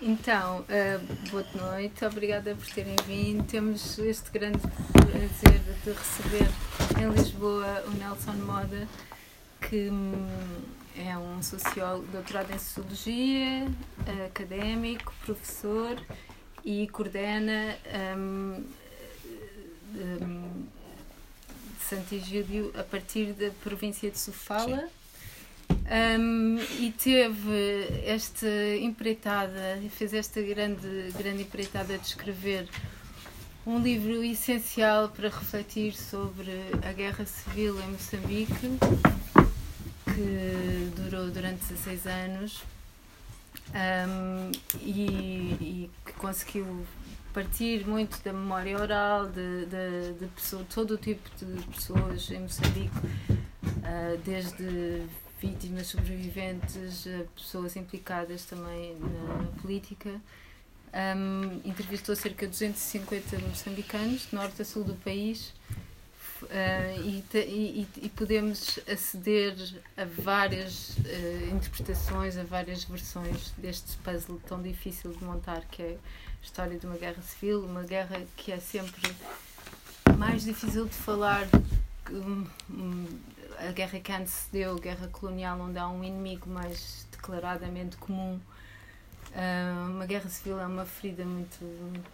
Então, uh, boa noite, obrigada por terem vindo. Temos este grande prazer de receber em Lisboa o Nelson Moda, que hum, é um sociólogo, doutorado em Sociologia, académico, professor e coordena um, um, Santigídio a partir da província de Sofala. Sim um, e teve esta empreitada, fez esta grande, grande empreitada de escrever um livro essencial para refletir sobre a guerra civil em Moçambique, que durou durante 16 anos um, e, e, que conseguiu partir muito da memória oral de, de, de pessoa, todo o tipo de pessoas em Moçambique, uh, desde vítimas, sobreviventes, eh, pessoas implicadas também na política. Um, entrevistou cerca de 250 moçambicanos, de norte a sul do país, uh, e, e, e, podemos aceder a várias uh, interpretações, a várias versões deste puzzle tão difícil de montar, que é a história de uma guerra civil, uma guerra que é sempre mais difícil de falar. Um, um, a guerra que antecedeu, a guerra colonial, onde há um inimigo mais declaradamente comum. Uh, uma guerra civil é uma ferida muito,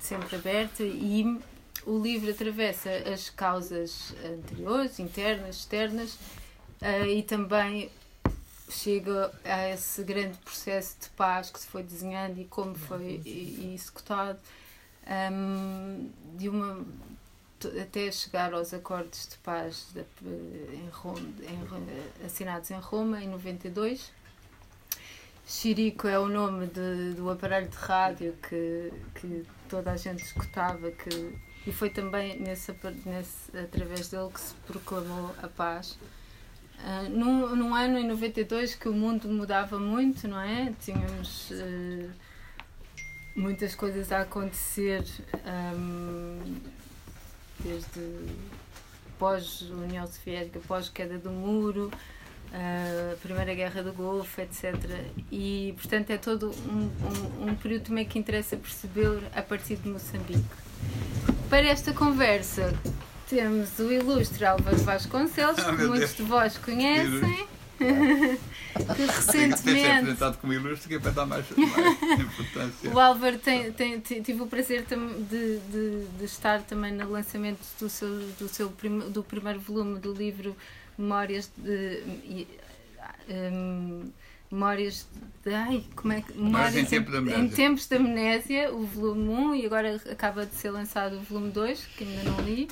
sempre aberta e o livro atravessa as causas anteriores, internas, externas uh, e também chega a esse grande processo de paz que se foi desenhando e como foi executado um, de uma até chegar aos acordos de paz de, em Roma, em, assinados em Roma em 92. Chirico é o nome de, do aparelho de rádio que, que toda a gente escutava que, e foi também nesse, nesse, através dele que se proclamou a paz. Uh, num, num ano em 92 que o mundo mudava muito, não é? Tínhamos uh, muitas coisas a acontecer. Um, desde pós-União Soviética, pós-queda do muro, a Primeira Guerra do Golfo, etc. E, portanto, é todo um, um, um período também que interessa perceber a partir de Moçambique. Para esta conversa, temos o ilustre Álvaro Vasconcelos, oh, que muitos de vós conhecem que recentemente. Tem como ilustre que é para dar mais, mais importância. O Álvaro tem, tem, tive o prazer de, de, de, estar também no lançamento do seu, do seu prim, do primeiro volume do livro Memórias de. Um, Memórias de. Ai, como é que. Memórias em, tempo em Tempos da Amnésia, o volume 1, e agora acaba de ser lançado o volume 2, que ainda não li.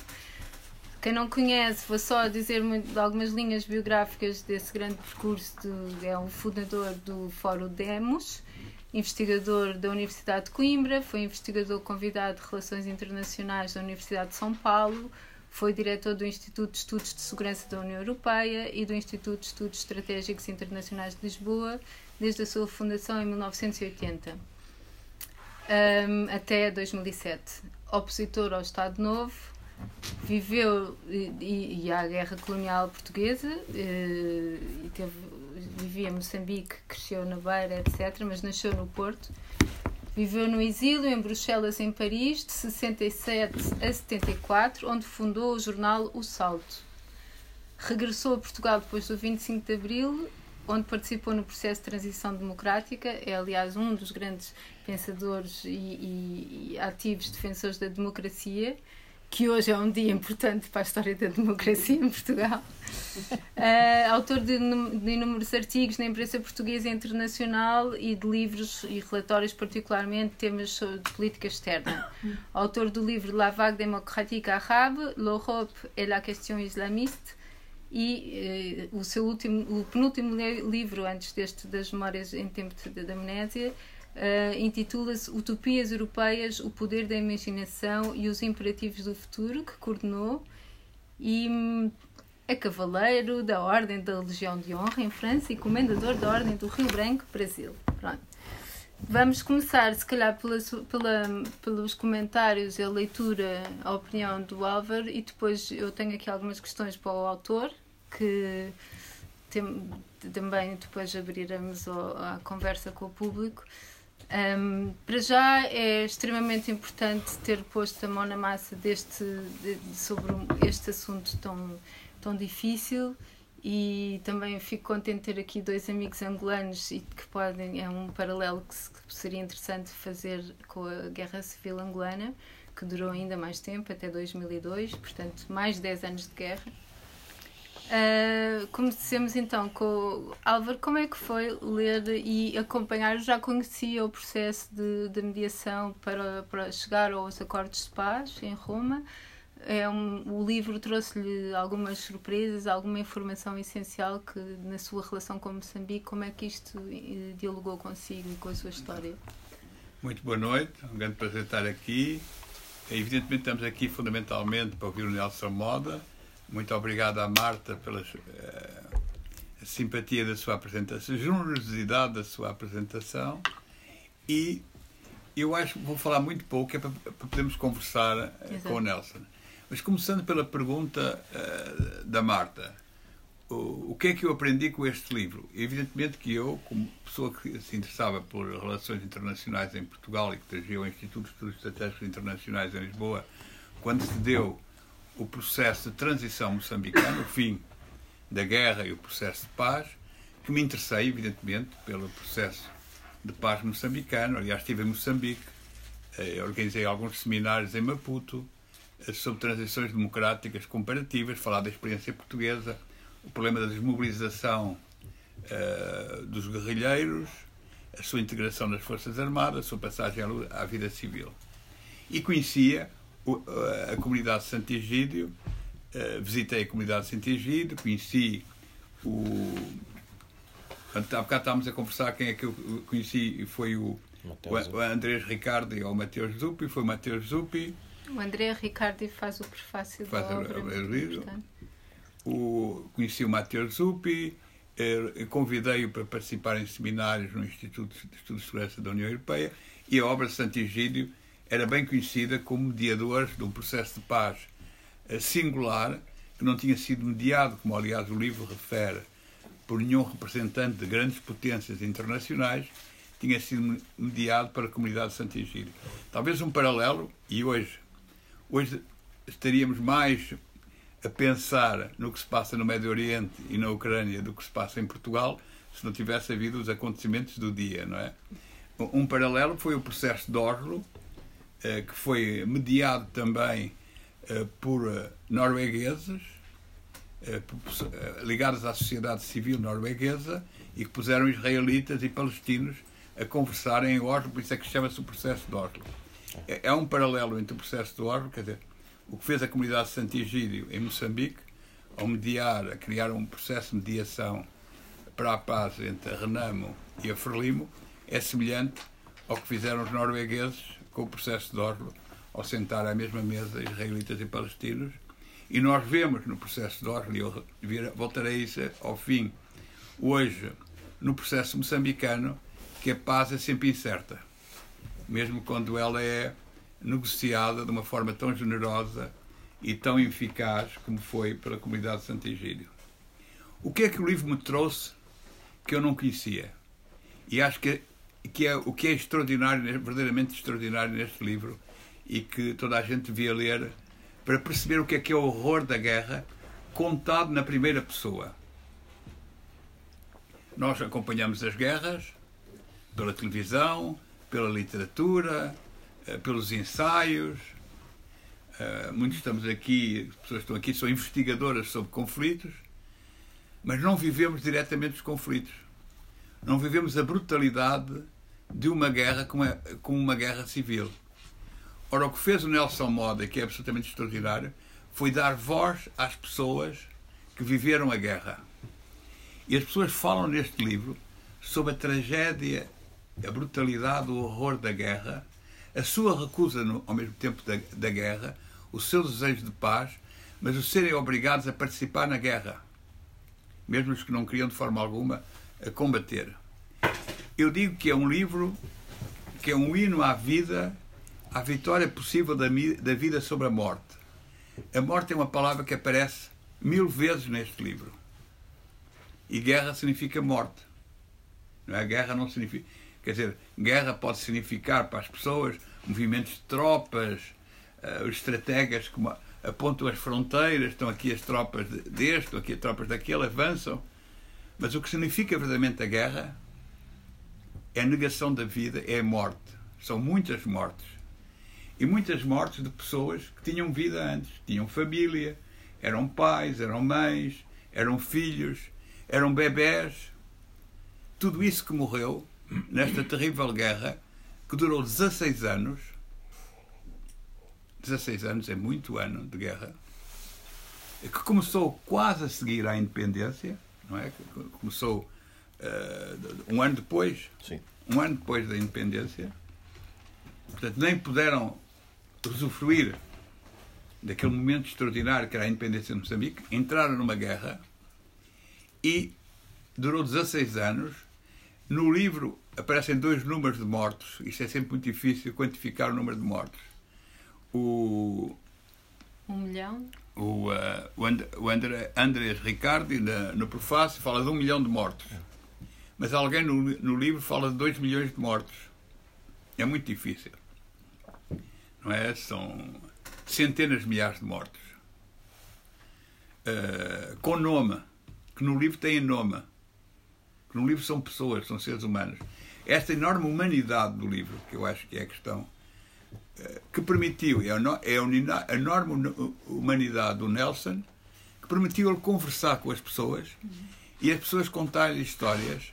Quem não conhece, vou só dizer algumas linhas biográficas desse grande percurso. De, é o fundador do Fórum Demos, investigador da Universidade de Coimbra, foi investigador convidado de Relações Internacionais da Universidade de São Paulo, foi diretor do Instituto de Estudos de Segurança da União Europeia e do Instituto de Estudos Estratégicos Internacionais de Lisboa, desde a sua fundação em 1980 um, até 2007. Opositor ao Estado Novo, viveu e, e à guerra colonial portuguesa eh, e teve, vivia em Moçambique, cresceu na Beira, etc., mas nasceu no Porto. Viveu no exílio em Bruxelas, em Paris, de 67 a 74, onde fundou o jornal O Salto. Regressou a Portugal depois do 25 de Abril, onde participou no processo de transição democrática. É, aliás, um dos grandes pensadores e, e, e ativos defensores da democracia que hoje é um dia importante para a história da democracia em Portugal. Uh, autor de, de inúmeros artigos na imprensa portuguesa e internacional e de livros e relatórios, particularmente temas sobre política externa. Autor do livro La Vague démocratique arabe, L'Europe et la question islamiste e uh, o seu último, o penúltimo livro antes deste das memórias em tempo da amnésia Uh, intitula-se Utopias Europeias, o Poder da Imaginação e os Imperativos do Futuro, que coordenou, e hum, é cavaleiro da Ordem da Legião de Honra em França e comendador da Ordem do Rio Branco, Brasil. Pronto. Vamos começar, se calhar, pela, pela, pelos comentários e a leitura, a opinião do Álvaro, e depois eu tenho aqui algumas questões para o autor, que tem, também depois abriremos a conversa com o público. Um, para já é extremamente importante ter posto a mão na massa deste, de, sobre este assunto tão, tão difícil e também fico contente de ter aqui dois amigos angolanos e que podem, é um paralelo que, que seria interessante fazer com a Guerra Civil Angolana, que durou ainda mais tempo, até 2002, portanto mais de 10 anos de guerra. Uh, comecemos então com o Álvaro, como é que foi ler e acompanhar? Já conhecia o processo de, de mediação para, para chegar aos acordos de paz em Roma. É um, o livro trouxe-lhe algumas surpresas, alguma informação essencial que na sua relação com Moçambique, como é que isto eh, dialogou consigo e com a sua história? Muito boa noite, é um grande prazer estar aqui. Evidentemente estamos aqui fundamentalmente para ouvir o Nelson Moda, muito obrigado à Marta pela uh, simpatia da sua apresentação, generosidade da sua apresentação e eu acho que vou falar muito pouco, é para, para podermos conversar uh, com o Nelson. Mas começando pela pergunta uh, da Marta, o, o que é que eu aprendi com este livro? Evidentemente que eu, como pessoa que se interessava por relações internacionais em Portugal e que dirigia o Instituto de Estudos Estratégicos Internacionais em Lisboa, quando se deu o processo de transição moçambicano, o fim da guerra e o processo de paz, que me interessei, evidentemente, pelo processo de paz moçambicano. Aliás, estive em Moçambique, eh, organizei alguns seminários em Maputo eh, sobre transições democráticas comparativas, falar da experiência portuguesa, o problema da desmobilização uh, dos guerrilheiros, a sua integração nas Forças Armadas, a sua passagem à vida civil. E conhecia a comunidade de Santo Egídio, uh, visitei a comunidade de Santo Egídio, conheci o. Há bocado estávamos a conversar, quem é que eu conheci foi o, o, o Andrés Ricardo e o Mateus Zuppi, foi o Mateus Zuppi. O André Ricardo faz o prefácio faz da obra. O, conheci o Mateus Zuppi, eh, convidei-o para participar em seminários no Instituto de Estudos de Segurança da União Europeia e a obra de Santo Egídio era bem conhecida como mediador de um processo de paz eh, singular que não tinha sido mediado, como aliás o livro refere, por nenhum representante de grandes potências internacionais, tinha sido mediado para a comunidade de Santo Egídio. Talvez um paralelo, e hoje, hoje estaríamos mais a pensar no que se passa no Médio Oriente e na Ucrânia do que se passa em Portugal, se não tivesse havido os acontecimentos do dia, não é? Um paralelo foi o processo de Oslo, que foi mediado também eh, por eh, noruegueses, ligados à sociedade civil norueguesa, e que puseram israelitas e palestinos a conversarem em Oslo, por isso é que chama-se o processo de Oslo. É, é um paralelo entre o processo de Oslo, quer dizer, o que fez a comunidade de Santigídio em Moçambique, ao mediar, a criar um processo de mediação para a paz entre a Renamo e a Frelimo, é semelhante ao que fizeram os noruegueses com o processo de Oslo, ao sentar à mesma mesa israelitas e palestinos. E nós vemos no processo de Oslo, e eu voltarei a isso ao fim, hoje, no processo moçambicano, que a paz é sempre incerta, mesmo quando ela é negociada de uma forma tão generosa e tão eficaz como foi pela comunidade de Santo Egídio. O que é que o livro me trouxe que eu não conhecia? E acho que que é o que é extraordinário, verdadeiramente extraordinário neste livro e que toda a gente devia ler para perceber o que é que é o horror da guerra contado na primeira pessoa. Nós acompanhamos as guerras pela televisão, pela literatura, eh, pelos ensaios. Eh, muitos estamos aqui, as pessoas estão aqui são investigadoras sobre conflitos, mas não vivemos diretamente os conflitos. Não vivemos a brutalidade de uma guerra como, é, como uma guerra civil. Ora, o que fez o Nelson Moda, que é absolutamente extraordinário, foi dar voz às pessoas que viveram a guerra. E as pessoas falam neste livro sobre a tragédia, a brutalidade, o horror da guerra, a sua recusa no, ao mesmo tempo da, da guerra, o seu desejo de paz, mas o serem obrigados a participar na guerra, mesmo os que não queriam de forma alguma a combater. Eu digo que é um livro que é um hino à vida, à vitória possível da, da vida sobre a morte. A morte é uma palavra que aparece mil vezes neste livro. E guerra significa morte. Não é? Guerra não significa. Quer dizer, guerra pode significar para as pessoas movimentos de tropas, uh, os estrategas que apontam as fronteiras, estão aqui as tropas deste, estão aqui as tropas daquele, avançam. Mas o que significa verdadeiramente a guerra é a negação da vida, é a morte. São muitas mortes. E muitas mortes de pessoas que tinham vida antes, tinham família, eram pais, eram mães, eram filhos, eram bebés. Tudo isso que morreu nesta terrível guerra que durou 16 anos. 16 anos é muito ano de guerra. Que começou quase a seguir à independência, não é? Começou uh, um ano depois. Sim. Um ano depois da independência. Portanto, nem puderam usufruir daquele momento extraordinário que era a independência de Moçambique, entraram numa guerra e durou 16 anos. No livro aparecem dois números de mortos. Isto é sempre muito difícil quantificar o número de mortos. O. Um milhão? O, uh, o, And, o André, Andrés Ricardi, na, no prefácio, fala de um milhão de mortos. Mas alguém no, no livro fala de dois milhões de mortos. É muito difícil. Não é? São centenas de milhares de mortos. Uh, com nome, que no livro tem nome. Que no livro são pessoas, são seres humanos. Esta enorme humanidade do livro, que eu acho que é a questão, uh, que permitiu, é a enorme humanidade do Nelson, que permitiu ele conversar com as pessoas e as pessoas contarem histórias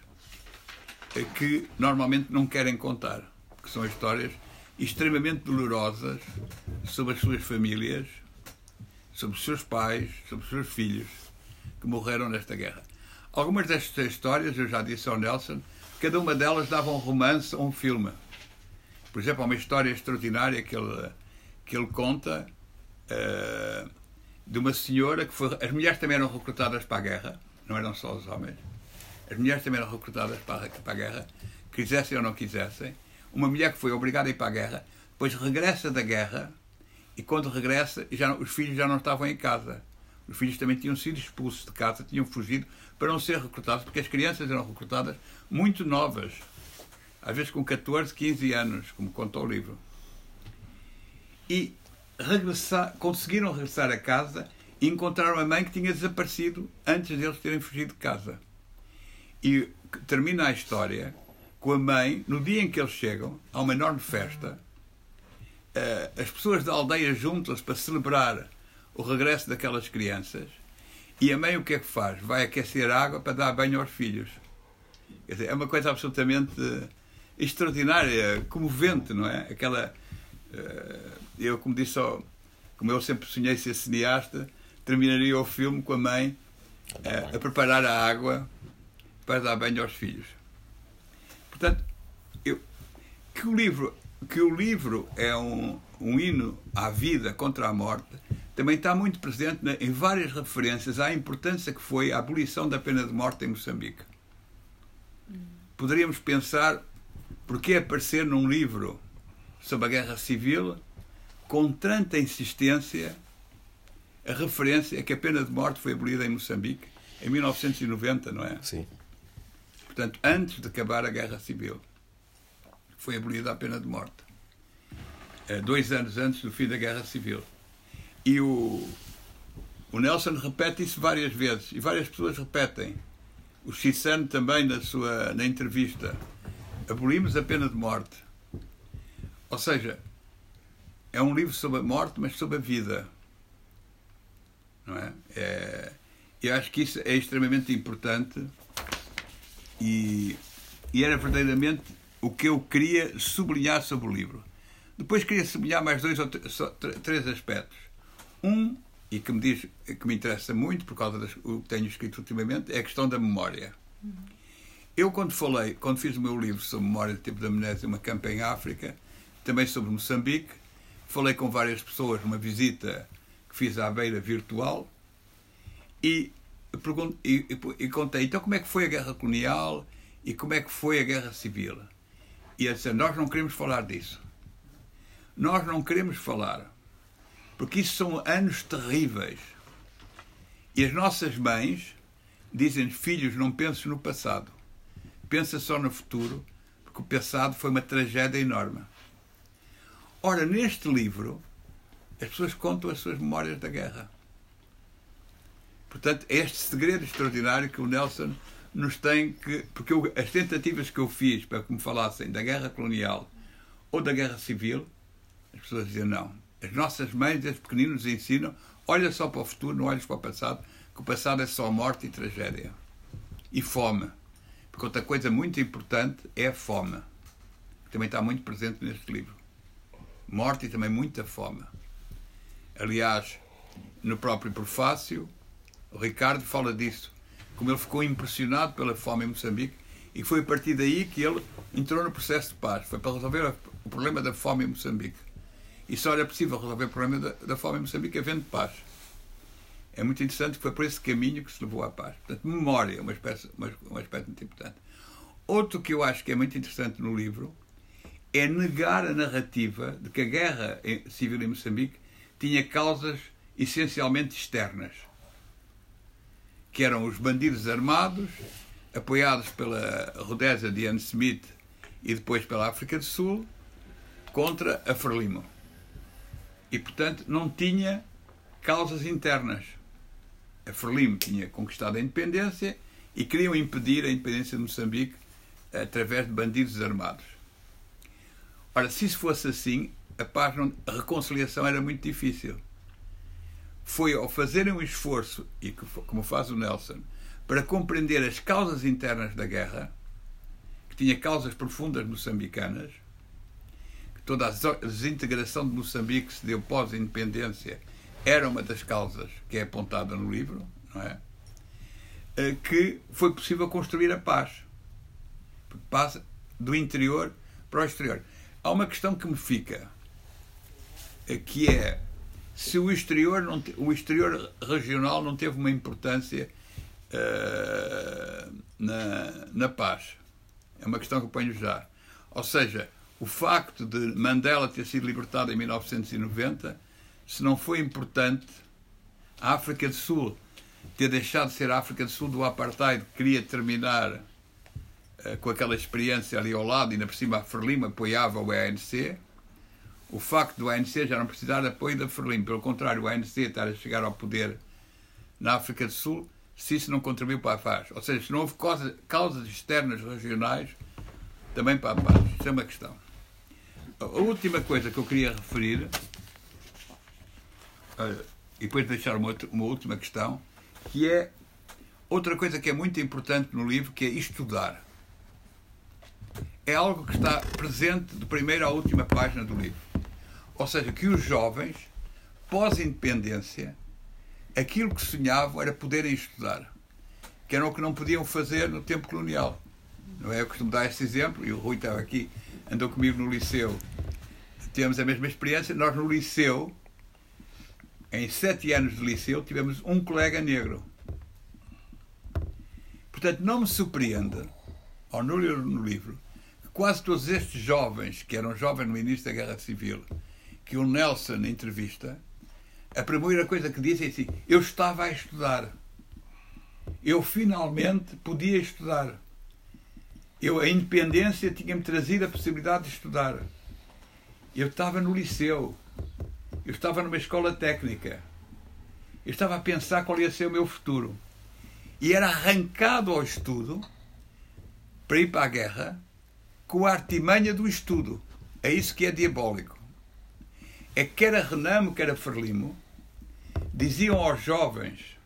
que normalmente não querem contar, que são histórias extremamente dolorosas sobre as suas famílias, sobre os seus pais, sobre os seus filhos que morreram nesta guerra. Algumas destas histórias, eu já disse ao Nelson, cada uma delas dava um romance ou um filme. Por exemplo, há uma história extraordinária que ele, que ele conta uh, de uma senhora que foi. As mulheres também eram recrutadas para a guerra, não eram só os homens. As mulheres também eram recrutadas para, para a guerra, quisessem ou não quisessem uma mulher que foi obrigada a ir para a guerra, depois regressa da guerra e quando regressa já os filhos já não estavam em casa. Os filhos também tinham sido expulsos de casa, tinham fugido para não ser recrutados, porque as crianças eram recrutadas muito novas, às vezes com 14, 15 anos, como conta o livro. E regressar, conseguiram regressar a casa e encontraram a mãe que tinha desaparecido antes deles terem fugido de casa. E termina a história com a mãe, no dia em que eles chegam, há uma enorme festa. Uh, as pessoas da aldeia juntam-se para celebrar o regresso daquelas crianças. E a mãe o que é que faz? Vai aquecer água para dar banho aos filhos. Dizer, é uma coisa absolutamente extraordinária, comovente, não é? Aquela. Uh, eu, como disse, como eu sempre sonhei ser cineasta, terminaria o filme com a mãe a preparar a água para dar banho aos filhos. Portanto, eu, que, o livro, que o livro é um, um hino à vida contra a morte também está muito presente em várias referências à importância que foi a abolição da pena de morte em Moçambique. Poderíamos pensar por que aparecer num livro sobre a guerra civil com tanta insistência a referência a que a pena de morte foi abolida em Moçambique em 1990, não é? Sim portanto, antes de acabar a Guerra Civil. Foi abolida a pena de morte. Eh, dois anos antes do fim da Guerra Civil. E o, o Nelson repete isso várias vezes, e várias pessoas repetem. O Chissano também, na sua na entrevista, abolimos a pena de morte. Ou seja, é um livro sobre a morte, mas sobre a vida. Não é? é eu acho que isso é extremamente importante e, e era verdadeiramente o que eu queria sublinhar sobre o livro. Depois queria sublinhar mais dois ou três aspectos. Um, e que me diz que me interessa muito por causa do que tenho escrito ultimamente, é a questão da memória. Eu quando falei, quando fiz o meu livro sobre memória de tipo de amnésia, uma campa em África, também sobre Moçambique, falei com várias pessoas numa visita que fiz à beira virtual e e, e, e, contei, então como é que foi a guerra colonial e como é que foi a guerra civil? E ele disse, nós não queremos falar disso. Nós não queremos falar. Porque isso são anos terríveis. E as nossas mães dizem filhos, não penses no passado. Pensa só no futuro, porque o passado foi uma tragédia enorme. Ora, neste livro, as pessoas contam as suas memórias da guerra. Portanto, é este segredo extraordinário que o Nelson nos tem que. Porque eu, as tentativas que eu fiz para que me falassem da guerra colonial ou da guerra civil, as pessoas diziam não. As nossas mães, os pequeninos, nos ensinam: olha só para o futuro, não olhes para o passado, que o passado é só morte e tragédia. E fome. Porque outra coisa muito importante é a fome, que também está muito presente neste livro. Morte e também muita fome. Aliás, no próprio prefácio, o Ricardo fala disso, como ele ficou impressionado pela fome em Moçambique e foi a partir daí que ele entrou no processo de paz. Foi para resolver o problema da fome em Moçambique. E só era possível resolver o problema da, da fome em Moçambique havendo paz. É muito interessante que foi por esse caminho que se levou à paz. Portanto, memória é uma espécie, uma, um aspecto muito importante. Outro que eu acho que é muito interessante no livro é negar a narrativa de que a guerra civil em Moçambique tinha causas essencialmente externas que eram os bandidos armados, apoiados pela Rodésia de Ian Smith e depois pela África do Sul, contra a Frelimo. E, portanto, não tinha causas internas. A Frelimo tinha conquistado a independência e queriam impedir a independência de Moçambique através de bandidos armados. Ora, se isso fosse assim, a paz não, a reconciliação era muito difícil foi ao fazerem um esforço, e como faz o Nelson, para compreender as causas internas da guerra, que tinha causas profundas moçambicanas, que toda a desintegração de Moçambique se deu pós-independência era uma das causas que é apontada no livro, não é? Eh, que foi possível construir a paz. Paz do interior para o exterior. Há uma questão que me fica, eh, que é se o exterior, não, o exterior regional não teve uma importância uh, na, na paz. É uma questão que eu ponho já. Ou seja, o facto de Mandela ter sido libertado em 1990, se não foi importante, a África do Sul ter deixado de ser a África do Sul do apartheid, queria terminar uh, com aquela experiência ali ao lado, e ainda por cima a Frelimo apoiava o ANC, o facto do ANC já não precisar de apoio da Frelimo, pelo contrário, o ANC estar a chegar ao poder na África do Sul, se isso não contribuiu para a paz. Ou seja, se não houve causas, externas regionais, também para a paz. Isso é uma questão. A última coisa que eu queria referir, e depois deixar uma, outra, uma última questão, que é outra coisa que é muito importante no livro, que é estudar. É algo que está presente de primeira à última página do livro. Ou seja, que os jovens, pós-independência, aquilo que sonhavam era poderem estudar, que era o que não podiam fazer no tempo colonial. Não é? Eu costumo dar este exemplo, e o Rui estava aqui, andou comigo no liceu, tivemos a mesma experiência. Nós, no liceu, em sete anos de liceu, tivemos um colega negro. Portanto, não me surpreende, ao no livro, que quase todos estes jovens, que eram jovens no início da Guerra Civil, que o Nelson entrevista, a primeira coisa que disse é assim: Eu estava a estudar. Eu finalmente podia estudar. Eu, a independência tinha-me trazido a possibilidade de estudar. Eu estava no liceu. Eu estava numa escola técnica. Eu estava a pensar qual ia ser o meu futuro. E era arrancado ao estudo para ir para a guerra com a artimanha do estudo. É isso que é diabólico é que quer a Renamo, quer a Frelimo, diziam aos jovens: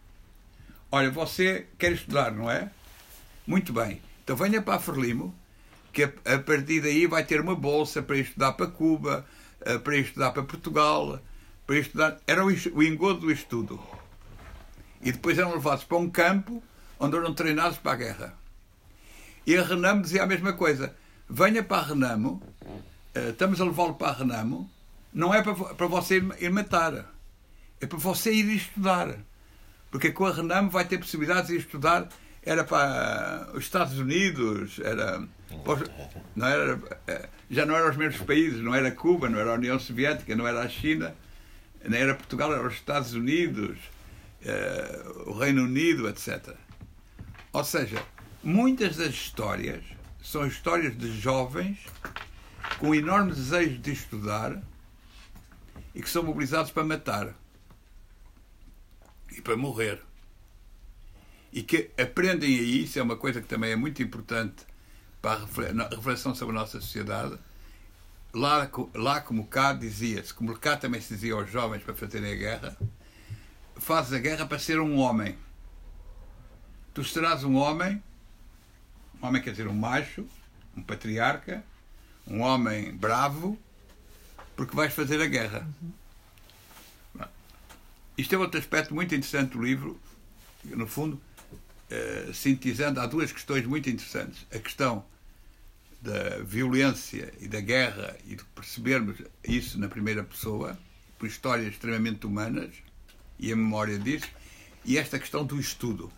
Olha, você quer estudar, não é? Muito bem, então venha para a Frelimo, que a, partir daí vai ter uma bolsa para estudar para Cuba, eh, para estudar para Portugal, para estudar. Era o engodo do estudo. E depois eram levados para um campo onde eram treinados para a guerra. E a Renamo dizia a mesma coisa: venha para a Renamo, eh, estamos a levá-lo para a Renamo não é para, para você ir matar, é para você ir estudar. Porque com a Renamo vai ter possibilidades de estudar. Era para os Estados Unidos, era, não era, eh, já não eram os mesmos países, não era Cuba, não era a União Soviética, não era a China, nem era Portugal, eram os Estados Unidos, eh, o Reino Unido, etc. Ou seja, muitas das histórias são histórias de jovens com enorme desejo de estudar e que são mobilizados para matar e para morrer. E que aprendem aí, isso é uma coisa que também é muito importante para a reflexão sobre a nossa sociedade. Lá, lá como cá dizia-se, como cá também se dizia aos jovens para fazerem a guerra, fazes a guerra para ser um homem. Tu serás um homem, um homem quer dizer um macho, um patriarca, um homem bravo, porque vais fazer a guerra. Uhum. Isto é outro aspecto muito interessante do livro, no fundo, uh, sintetizando, há duas questões muito interessantes. A questão da violência e da guerra e de percebermos isso na primeira pessoa, por histórias extremamente humanas, e a memória disso, e esta questão do estudo.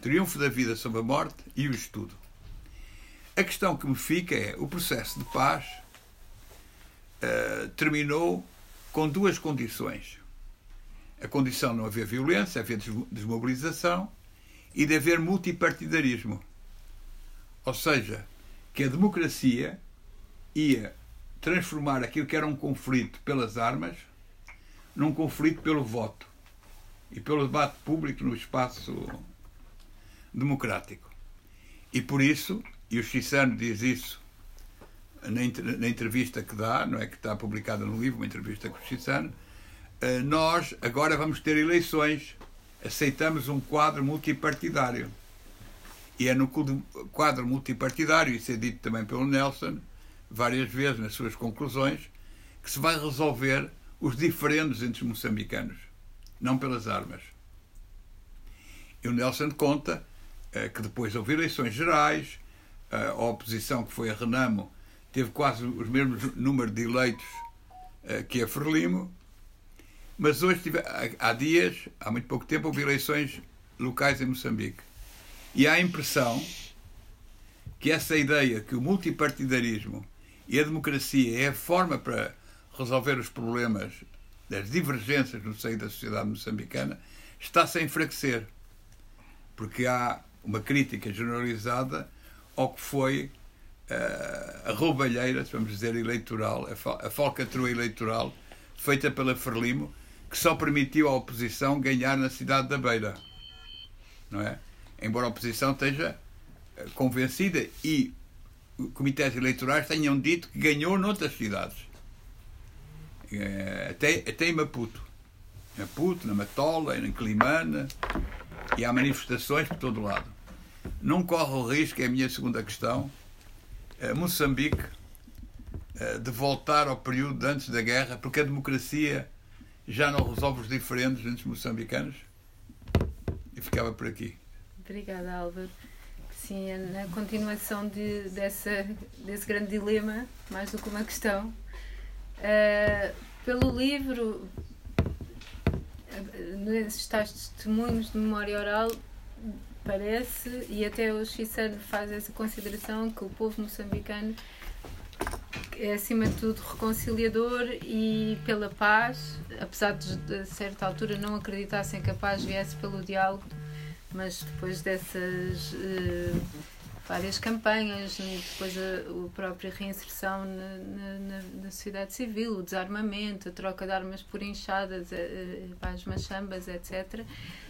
Triunfo da vida sobre a morte e o estudo. A questão que me fica é: o processo de paz uh, terminou com duas condições. A condição de não haver violência, haver desmobilização e de haver multipartidarismo. Ou seja, que a democracia ia transformar aquilo que era um conflito pelas armas num conflito pelo voto e pelo debate público no espaço democrático. E por isso, e o Chissano diz isso na, entrevista que dá, não é que está publicada no livro, uma entrevista com o Chissano, eh, nós agora vamos ter eleições, aceitamos um quadro multipartidário. E é no quadro multipartidário, isso é dito também pelo Nelson, várias vezes nas suas conclusões, que se vai resolver os diferentes entre os moçambicanos, não pelas armas. E o Nelson conta eh, que depois houve eleições gerais, eh, a oposição que foi a Renamo teve quase os mesmos número de eleitos eh, que a Frelimo, mas hoje, tive, há dias, há muito pouco tempo, houve eleições locais em Moçambique. E há a impressão que essa ideia que o multipartidarismo e a democracia é a forma para resolver os problemas das divergências no seio da sociedade moçambicana está-se a enfraquecer. Porque há uma crítica generalizada ao que foi uh, a roubalheira, vamos dizer, eleitoral, a, falcatrua eleitoral feita pela Frelimo, que só permitiu à oposição ganhar na cidade da Beira. Não é? Embora a oposição esteja eh, convencida e comitês eleitorais tenham dito que ganhou noutras cidades. É, até, até em Maputo. Maputo, na Matola, em Climana, e há manifestações por todo lado. Não corre o risco, é a minha segunda questão, Moçambique é, de voltar ao período antes da guerra, porque a democracia já não resolve os diferentes entre os moçambicanos? E ficava por aqui. Obrigada, Álvaro. Sim, é na continuação de, dessa, desse grande dilema, mais do que uma questão, Uh, pelo livro, nesses tais testemunhos de memória oral, parece, e até o Chisano faz essa consideração, que o povo moçambicano é acima de tudo reconciliador e pela paz, apesar de a certa altura não acreditassem que a paz viesse pelo diálogo, mas depois dessas. Uh, várias campanhas, depois a, a própria reinserção na, na, na, sociedade civil, o desarmamento, a troca de armas por inchadas para as machambas, etc.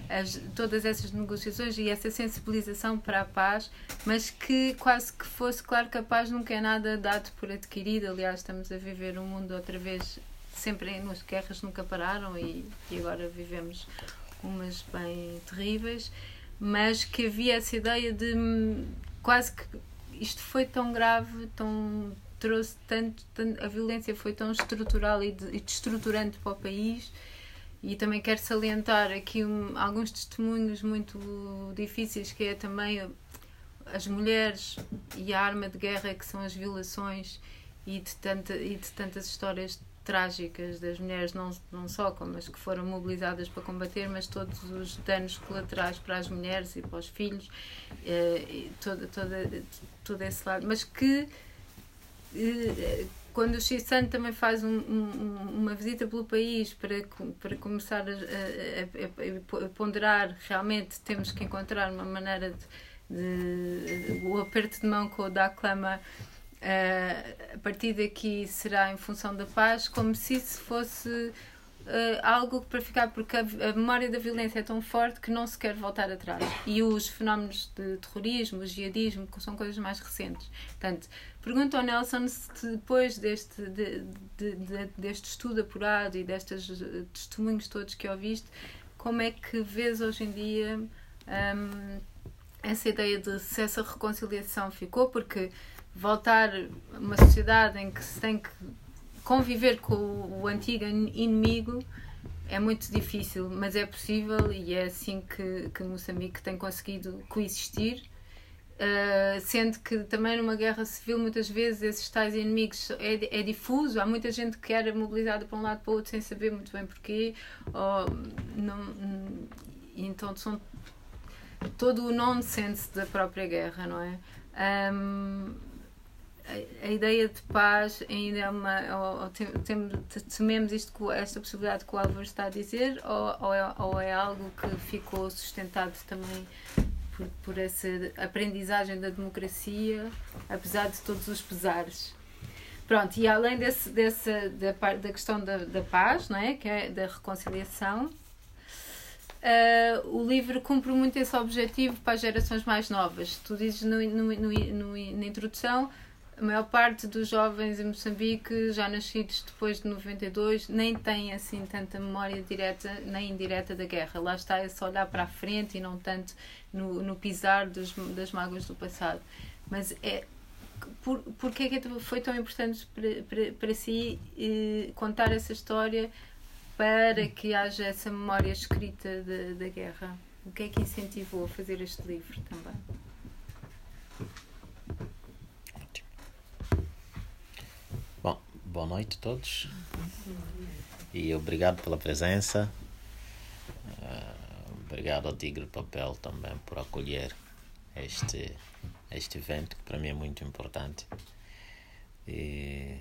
As, todas essas negociações e essa sensibilização para a paz, mas que quase que fosse claro que a paz nunca é nada dado por adquirido. Aliás, estamos a viver um mundo outra vez, sempre nas guerras nunca pararam e, e agora vivemos umas bem terríveis mas que havia essa ideia de quase que isto foi tão grave, tão trouxe tanto, tanto a violência foi tão estrutural e, de, e destruturante para o país e também quero salientar aqui um, alguns testemunhos muito difíceis que é também as mulheres e a arma de guerra que são as violações e de, tanta, e de tantas histórias trágicas das mulheres, não, não só como as que foram mobilizadas para combater, mas todos os danos colaterais para as mulheres e para os filhos, eh, todo, todo, todo esse lado. Mas que, eh, quando o Xissan também faz um, um, uma visita pelo país para, para começar a, a, a, a, ponderar, realmente temos que encontrar uma maneira de de, o aperto de mão com o da Clama uh, a partir daqui será em função da paz, como se isso fosse Uh, algo para ficar, porque a, a, memória da violência é tão forte que não se quer voltar atrás. E os fenómenos de terrorismo, o jihadismo, são coisas mais recentes. Portanto, pergunto ao Nelson se depois deste, de, de, de, deste estudo apurado e destes testemunhos todos que ouviste, como é que vês hoje em dia um, essa ideia de se essa reconciliação ficou? Porque voltar a uma sociedade em que se tem que conviver com o antigo inimigo é muito difícil, mas é possível e é assim que, que Moçambique tem conseguido coexistir. Uh, sendo que também numa guerra civil muitas vezes esses tais inimigos é, é difuso, há muita gente que era mobilizada para um lado para o outro sem saber muito bem porquê, ou não, então são todo o nonsense da própria guerra, não é? Um, a, ideia de paz ainda é uma. Ou, ou tem, tem, tememos isto, esta possibilidade que o Álvaro está a dizer, ou, ou, é, ou é algo que ficou sustentado também por, por essa aprendizagem da democracia, apesar de todos os pesares? Pronto, e além desse, dessa, da, da questão da, da paz, não é? que é da reconciliação, uh, o livro cumpre muito esse objetivo para as gerações mais novas. Tu dizes no, no, no, no na introdução a maior parte dos jovens em Moçambique, já nascidos depois de 92, nem têm assim tanta memória direta nem indireta da guerra. Lá está, é só olhar para a frente e não tanto no, no pisar dos, das mágoas do passado. Mas é. Por, porque é que foi tão importante para, para, para si eh, contar essa história para que haja essa memória escrita da guerra? O que é que incentivou a fazer este livro também? Boa noite a todos e obrigado pela presença. Uh, obrigado ao Tigre Papel também por acolher este, este evento que para mim é muito importante. E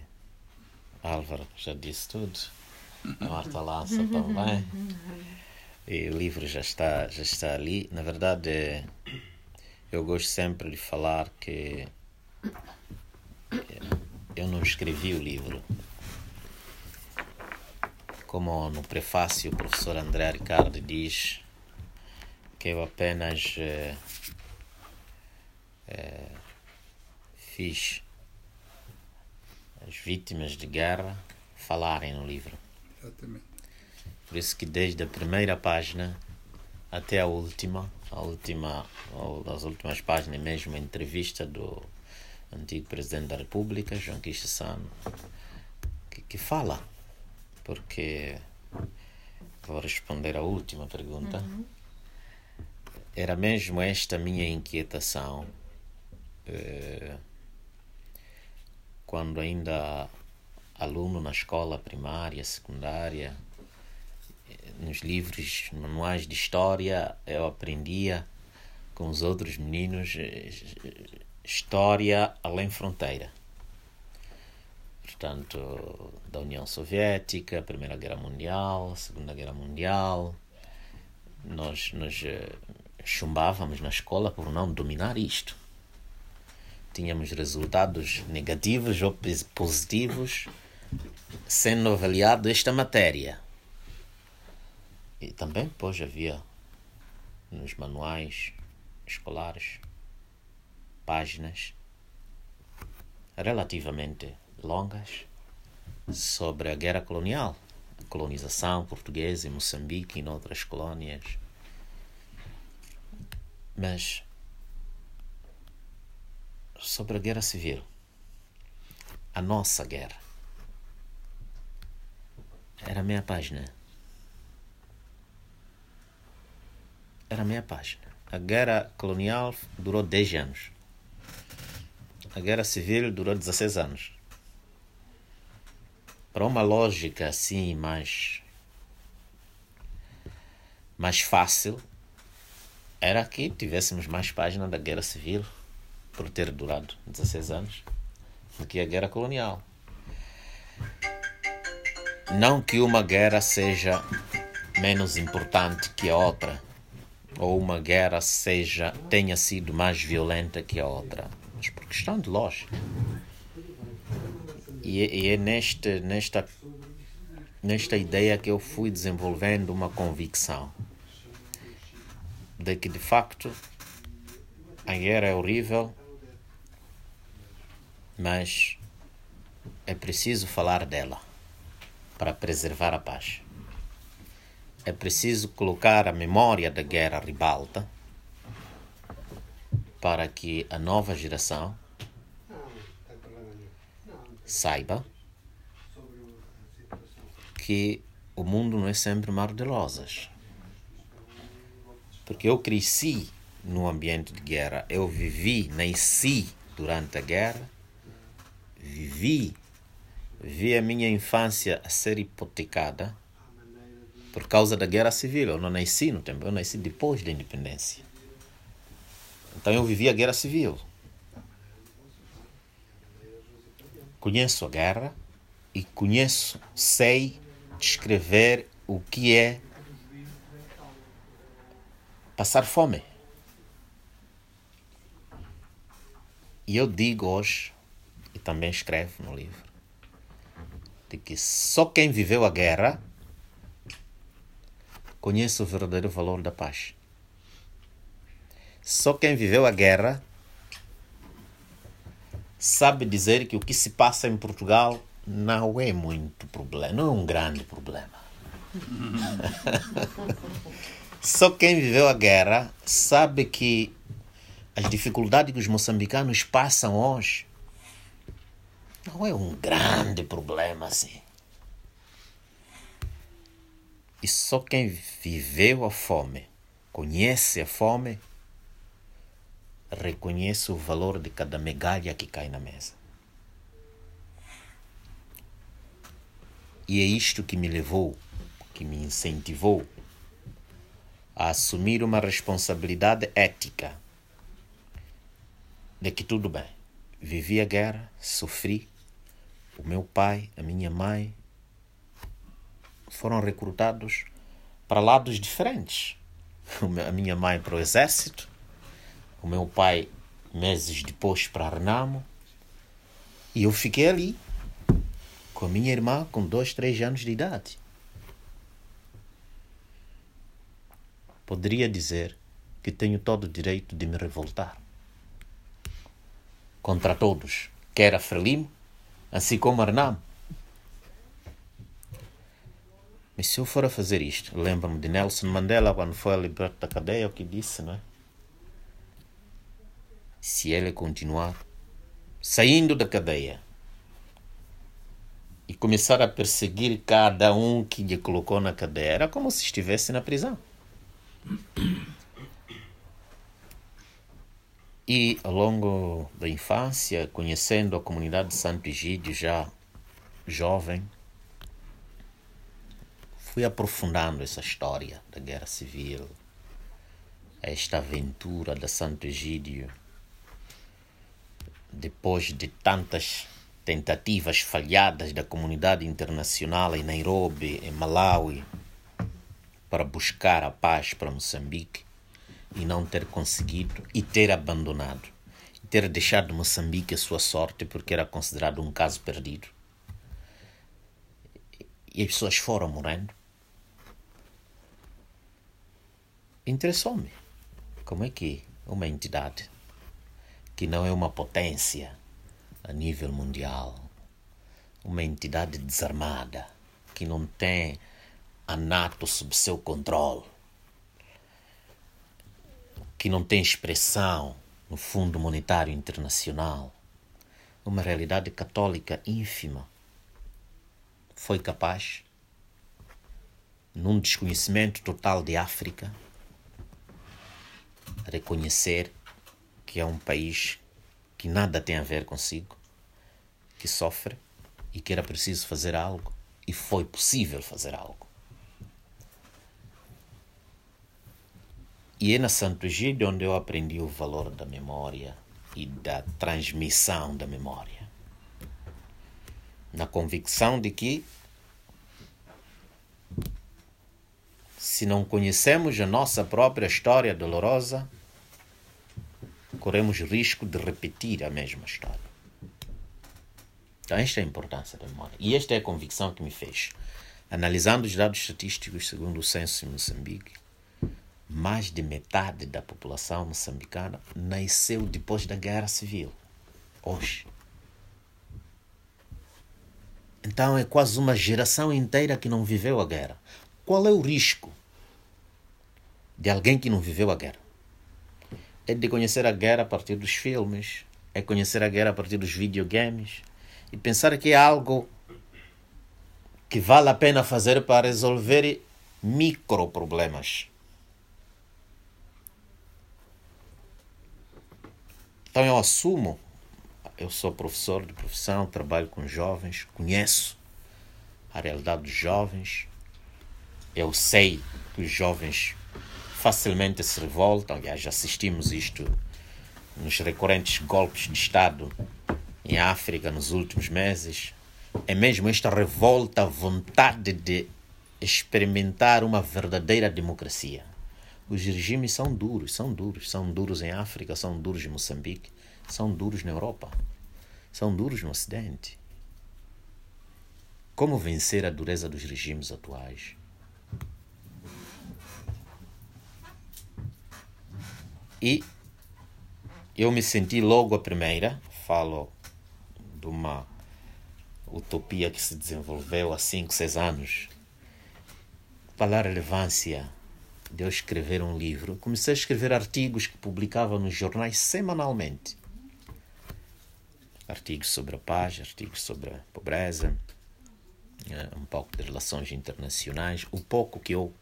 Álvaro já disse tudo, a Marta Lança também. E o livro já está, já está ali. Na verdade, eu gosto sempre de falar que eu não escrevi o livro. Como no prefácio o professor André Ricardo diz, que eu apenas é, é, fiz as vítimas de guerra falarem no livro. Exatamente. Por isso que desde a primeira página até a última, a última, as últimas páginas mesmo, a entrevista do antigo presidente da República, João Quixo Sano, que, que fala, porque vou responder a última pergunta. Uhum. Era mesmo esta minha inquietação eh, quando ainda aluno na escola primária, secundária, nos livros, manuais de história, eu aprendia com os outros meninos eh, história além fronteira. Portanto, da União Soviética, Primeira Guerra Mundial, Segunda Guerra Mundial. Nós nos eh, chumbávamos na escola por não dominar isto. Tínhamos resultados negativos ou positivos sendo avaliado esta matéria. E também, pois, havia nos manuais escolares páginas relativamente longas sobre a guerra colonial, a colonização portuguesa em Moçambique e em outras colônias. Mas sobre a guerra civil, a nossa guerra, era meia página. Era meia página. A guerra colonial durou 10 anos. A guerra civil durou 16 anos. Para uma lógica assim mais mais fácil era que tivéssemos mais páginas da guerra civil por ter durado 16 anos do que a guerra colonial. Não que uma guerra seja menos importante que a outra, ou uma guerra seja tenha sido mais violenta que a outra, mas por questão de lógica. E, é, e é nesta, nesta ideia que eu fui desenvolvendo uma convicção de que de facto a guerra é horrível, mas é preciso falar dela para preservar a paz. É preciso colocar a memória da guerra ribalta para que a nova geração saiba que o mundo não é sempre mar de rosas. Porque eu cresci no ambiente de guerra, eu vivi, nasci durante a guerra, vivi, vi a minha infância a ser hipotecada por causa da guerra civil. Eu não nasci no tempo, eu nasci depois da independência. Então eu vivi a guerra civil. Conheço a guerra e conheço, sei descrever o que é passar fome. E eu digo hoje, e também escrevo no livro, de que só quem viveu a guerra conhece o verdadeiro valor da paz. Só quem viveu a guerra sabe dizer que o que se passa em Portugal não é muito problema, não é um grande problema. Só quem viveu a guerra sabe que as dificuldades que os moçambicanos passam hoje não é um grande problema assim. E só quem viveu a fome, conhece a fome, reconhece o valor de cada migalha que cai na mesa. E é isto que me levou, que me incentivou a assumir uma responsabilidade ética de que tudo bem. Vivi a guerra, sofri. O meu pai, a minha mãe, foram recrutados para lados diferentes. A minha mãe para o exército, o meu pai meses depois para Renamo, e eu fiquei ali com a minha irmã com dois, três anos de idade. Poderia dizer que tenho todo o direito de me revoltar contra todos, quer a Frelimo, assim como a Renamo. Mas se eu for a fazer isto, lembro-me de Nelson Mandela quando foi liberto da cadeia, o que disse, não é? Se ele continuar saindo da cadeia e começar a perseguir cada um que lhe colocou na cadeia, era como se estivesse na prisão. E ao longo da infância, conhecendo a comunidade de Santo Egídio já jovem, fui aprofundando essa história da guerra civil, esta aventura da Santo Egídio. Depois de tantas tentativas falhadas da comunidade internacional em Nairobi, em Malawi, para buscar a paz para Moçambique e não ter conseguido e ter abandonado, e ter deixado Moçambique a sua sorte porque era considerado um caso perdido. E as pessoas foram morrendo interessou-me como é que uma entidade que não é uma potência a nível mundial, uma entidade desarmada, que não tem a NATO sob seu controle, que não tem expressão no Fundo Monetário Internacional, uma realidade católica ínfima, foi capaz, num desconhecimento total de África, reconhecer que é um país que nada tem a ver consigo, que sofre e que era preciso fazer algo e foi possível fazer algo. E é na Santo Egídio onde eu aprendi o valor da memória e da transmissão da memória. Na convicção de que se não conhecemos a nossa própria história dolorosa, corremos risco de repetir a mesma história. Então, esta é a importância da memória. E esta é a convicção que me fez. Analisando os dados estatísticos segundo o censo em Moçambique, mais de metade da população moçambicana nasceu depois da guerra civil. Hoje. Então é quase uma geração inteira que não viveu a guerra. Qual é o risco de alguém que não viveu a guerra? É de conhecer a guerra a partir dos filmes, é conhecer a guerra a partir dos videogames e pensar que é algo que vale a pena fazer para resolver micro problemas. Então eu assumo eu sou professor de profissão, trabalho com jovens, conheço a realidade dos jovens. Eu sei que os jovens facilmente se revoltam. Aliás, assistimos isto nos recorrentes golpes de Estado em África nos últimos meses. É mesmo esta revolta, vontade de experimentar uma verdadeira democracia. Os regimes são duros, são duros, são duros em África, são duros em Moçambique, são duros na Europa, são duros no Ocidente. Como vencer a dureza dos regimes atuais? E eu me senti logo a primeira, falo de uma utopia que se desenvolveu há 5, 6 anos, para a relevância de eu escrever um livro. Comecei a escrever artigos que publicava nos jornais semanalmente. Artigos sobre a paz, artigos sobre a pobreza, eh, um pouco de relações internacionais, o pouco que eu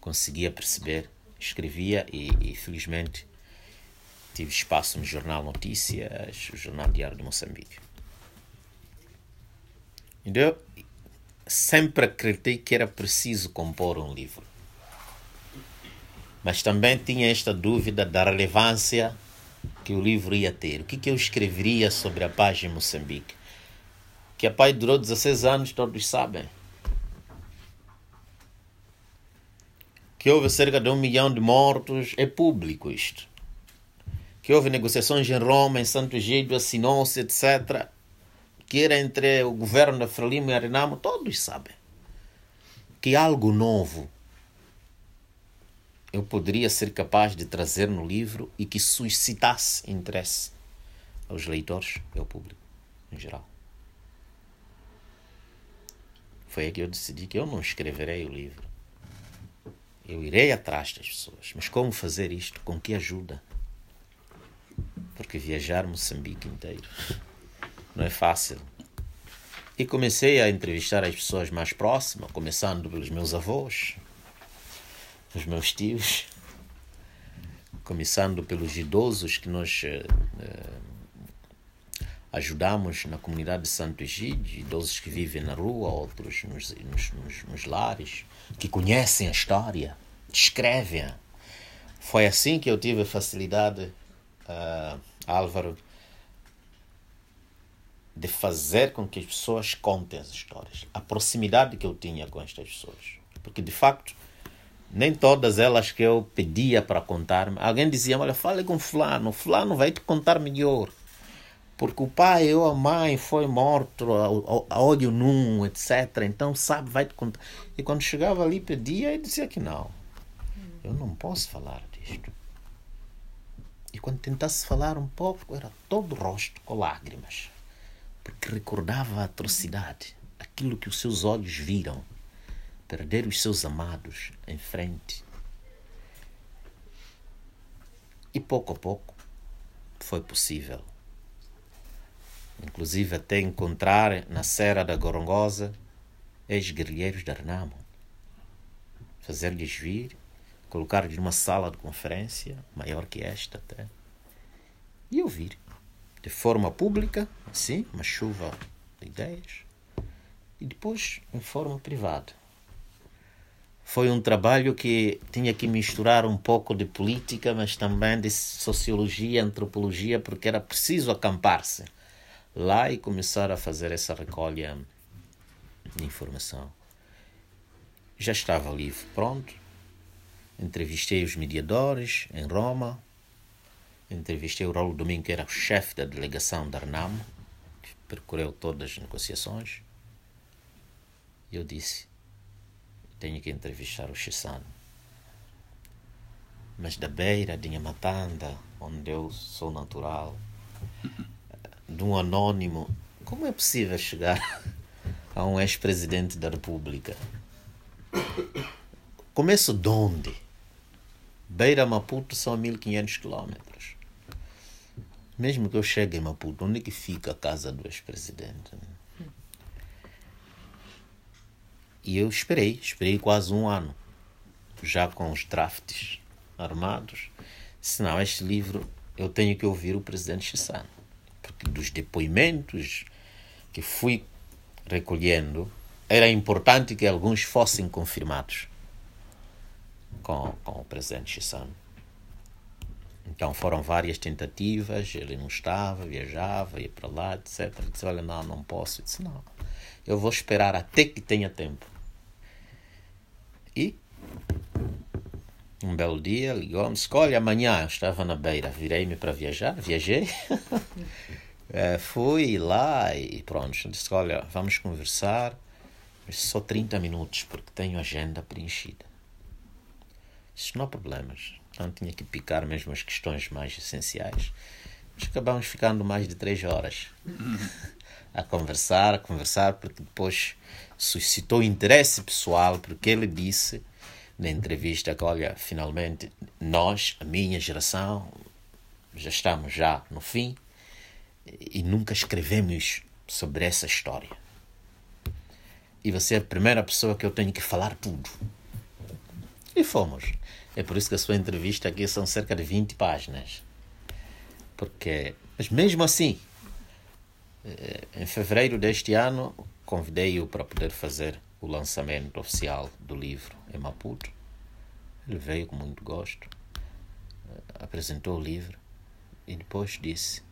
conseguia perceber, escrevia e, e felizmente tive espaço no Jornal Notícias, o Jornal Diário de Moçambique. Então, eu sempre acreditei que era preciso compor um livro. Mas também tinha esta dúvida da relevância que o livro ia ter. O que, que eu escreveria sobre a paz em Moçambique? Que a paz durou 16 anos, todos sabem. Que houve cerca de um milhão de mortos, é público isto. Que houve negociações em Roma, em Santo Egídio, assinou-se, etc. Que era entre o governo da Frelimo e a Renamo, todos sabem. Que algo novo eu poderia ser capaz de trazer no livro e que suscitasse interesse aos leitores e ao público em geral. Foi aí que eu decidi que eu não escreverei o livro. Eu irei atrás das pessoas. Mas como fazer isto? Com que ajuda? Porque viajar Moçambique inteiro não é fácil. E comecei a entrevistar as pessoas mais próximas, começando pelos meus avós, os meus tios, começando pelos idosos que nós eh, ajudamos na comunidade de Santo Egídio, idosos que vivem na rua, outros nos, nos, nos, nos lares, que conhecem a história, descrevem-a. Foi assim que eu tive a facilidade, uh, Álvaro, de fazer com que as pessoas contem as histórias. A proximidade que eu tinha com estas pessoas. Porque, de facto, nem todas elas que eu pedia para contar-me. Alguém dizia: Olha, fale com Fulano, Fulano vai te contar melhor. Porque o pai ou a mãe foi morto a ódio num, etc. Então, sabe, vai te contar. E quando chegava ali, pedia e dizia que não. Eu não posso falar disto. E quando tentasse falar um pouco, era todo o rosto com lágrimas. Porque recordava a atrocidade, aquilo que os seus olhos viram perder os seus amados em frente. E pouco a pouco foi possível. Inclusive até encontrar na Serra da Gorongosa ex-guerrilheiros da Renamo. Fazer-lhes vir, colocar-lhes numa sala de conferência, maior que esta até, e ouvir. De forma pública, sim, uma chuva de ideias, e depois em forma privada foi um trabalho que tinha que misturar um pouco de política, mas também de sociologia, antropologia, porque era preciso acampar-se lá e começar a fazer essa recolha de informação. já estava o livro pronto. Entrevistei os mediadores em Roma. Entrevistei o Raul Domingo, que era o chefe da delegação da Arnamo, que percorreu todas as negociações. E eu disse: tenho que entrevistar o Chissano. Mas da beira de Nhamatanda, onde eu sou natural, de um anônimo, como é possível chegar a um ex-presidente da República? Começo de onde? Beira Maputo são 1500 quilómetros. Mesmo que eu chegue em Maputo, onde é que fica a casa do ex-presidente? E eu esperei, esperei quase um ano, já com os drafts armados. Senão, este livro eu tenho que ouvir o presidente Chissano. Dos depoimentos que fui recolhendo, era importante que alguns fossem confirmados com, com o presidente Chissano. Então foram várias tentativas, ele não estava, viajava, ia para lá, etc. Eu disse, olha, não, não posso. Eu disse, não, eu vou esperar até que tenha tempo. E um belo dia ligou-me, escolhe amanhã, eu estava na beira, virei-me para viajar, viajei. é, fui lá e pronto, disse, olha, vamos conversar, mas só 30 minutos, porque tenho agenda preenchida. Isso não há problemas. Então tinha que picar mesmo as questões mais essenciais. Mas acabamos ficando mais de três horas a conversar, a conversar, porque depois suscitou interesse pessoal, porque ele disse na entrevista que, olha, finalmente nós, a minha geração, já estamos já no fim e nunca escrevemos sobre essa história. E você é a primeira pessoa que eu tenho que falar tudo. E fomos. É por isso que a sua entrevista aqui são cerca de 20 páginas. Porque, mas mesmo assim, eh, em fevereiro deste ano, convidei-o para poder fazer o lançamento oficial do livro em Maputo. Ele veio com muito gosto, eh, apresentou o livro e depois disse: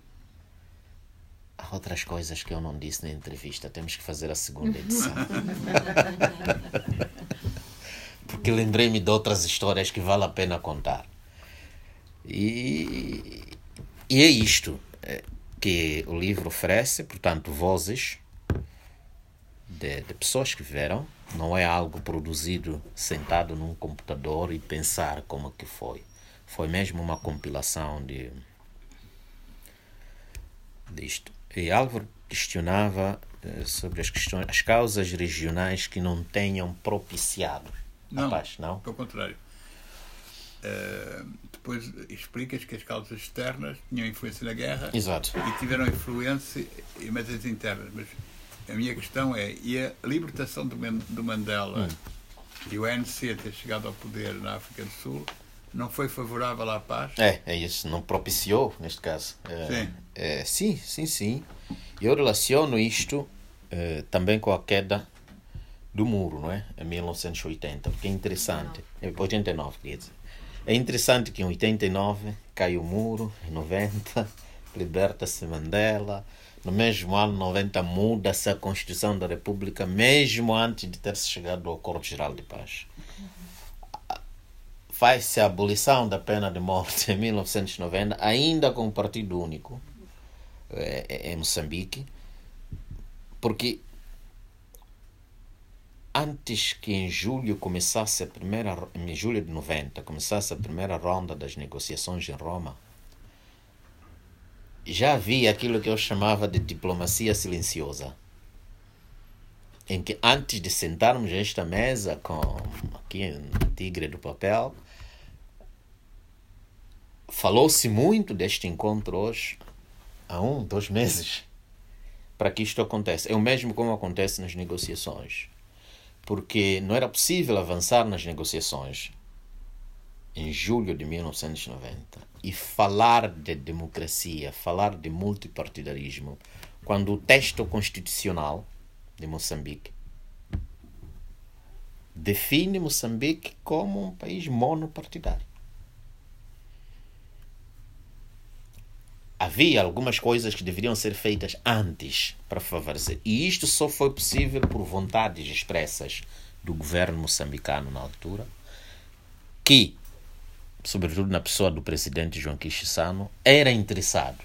Há outras coisas que eu não disse na entrevista, temos que fazer a segunda edição. Porque lembrei-me de outras histórias que vale a pena contar. E, e é isto eh, que o livro oferece, portanto, vozes de, de pessoas que viveram, não é algo produzido sentado num computador e pensar como que foi. Foi mesmo uma compilação de disto. E Álvaro questionava eh, sobre as questões, as causas regionais que não tenham propiciado não, a paz, não? Pelo contrário. Uh, depois explicas que as causas externas tinham influência na guerra Exato. e tiveram influência em matérias internas. Mas a minha questão é, e a libertação do, do Mandela hum. e o ANC ter chegado ao poder na África do Sul não foi favorável à paz? É, é isso, não propiciou, neste caso. É, sim. É, sim, sim, sim. Eu relaciono isto é, também com a queda do muro, não é? Em 1980, porque é interessante. É 89, quer dizer. É interessante que em 89 cai o muro, em 90 liberta-se Mandela, no mesmo ano 90 muda-se a Constituição da República, mesmo antes de ter se chegado ao Acordo Geral de Paz. Faz-se a abolição da pena de morte em 1990, ainda com o Partido Único é, em Moçambique, porque antes que em julho começasse a primeira em julho de 90 começasse a primeira ronda das negociações em Roma já havia aquilo que eu chamava de diplomacia silenciosa. Em que antes de sentarmos a esta mesa com aqui um tigre do papel, falou-se muito deste encontro hoje há um, dois meses para que isto aconteça. É o mesmo como acontece nas negociações. Porque não era possível avançar nas negociações em julho de 1990 e falar de democracia, falar de multipartidarismo, quando o texto constitucional de Moçambique define Moçambique como um país monopartidário. Havia algumas coisas que deveriam ser feitas antes para favorecer. E isto só foi possível por vontades expressas do governo moçambicano na altura, que, sobretudo na pessoa do presidente João Quixissano, era interessado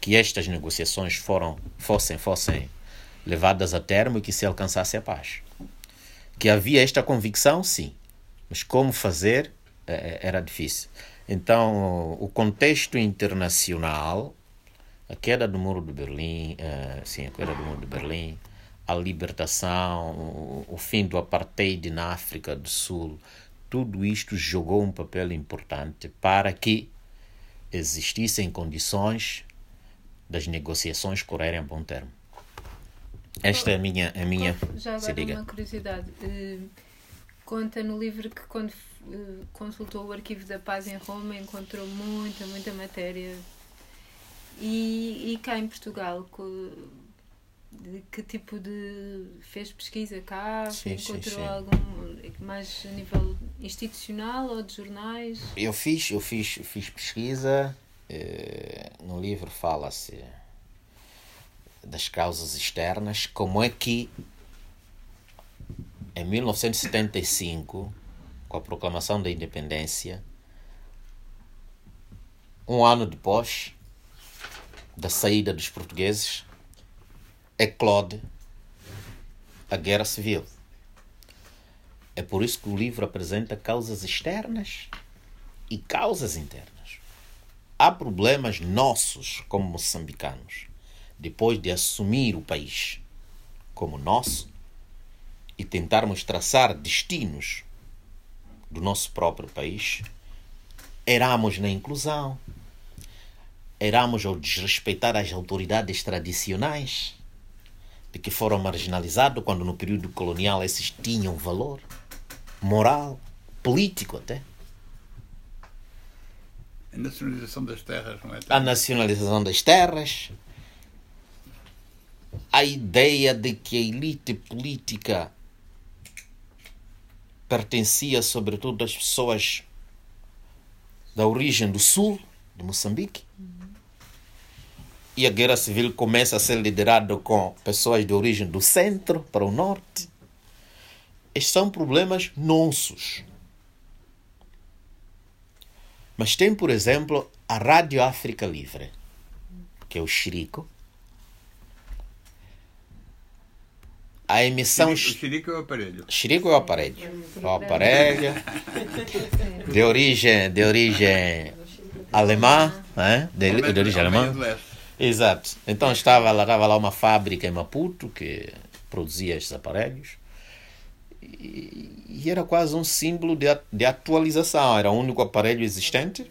que estas negociações foram, fossem, fossem levadas a termo e que se alcançasse a paz. Que havia esta convicção, sim, mas como fazer eh, era difícil. Então, o contexto internacional, a queda do Muro de Berlim, uh, sim, a queda do Muro de Berlim, a libertação, o fim do apartheid na África do Sul, tudo isto jogou um papel importante para que existissem condições das negociações correrem a bom termo. Esta é a minha. A minha Já agora uma curiosidade. Uh, conta no livro que quando uh, consultou o Arquivo da Paz em Roma encontrou muita, muita matéria. E, e cá em Portugal, de que tipo de. fez pesquisa cá? Sim, encontrou sim, sim. algum mais a nível institucional ou de jornais? Eu fiz, eu fiz, fiz pesquisa. Eh, no livro fala-se das causas externas, como é que em 1975, com a proclamação da independência, um ano depois da saída dos portugueses, eclode a guerra civil. É por isso que o livro apresenta causas externas e causas internas. Há problemas nossos como moçambicanos, depois de assumir o país como nosso e tentarmos traçar destinos do nosso próprio país, eramos na inclusão, eramos ao desrespeitar as autoridades tradicionais, de que foram marginalizados quando no período colonial esses tinham valor moral, político até. A nacionalização das terras, não é? A nacionalização das terras, a ideia de que a elite política pertencia sobretudo às pessoas da origem do sul de Moçambique. E a guerra civil começa a ser liderada com pessoas de origem do centro para o norte. Estes são problemas nossos. Mas tem, por exemplo, a Rádio África Livre, que é o Chirico, a emissão. O xerico é o aparelho. Xerico é o aparelho. O aparelho de origem, de origem alemã, né? de, de origem alemã. Exato. Então estava lá, estava lá uma fábrica em Maputo que produzia esses aparelhos e, e era quase um símbolo de, de atualização. Era o único aparelho existente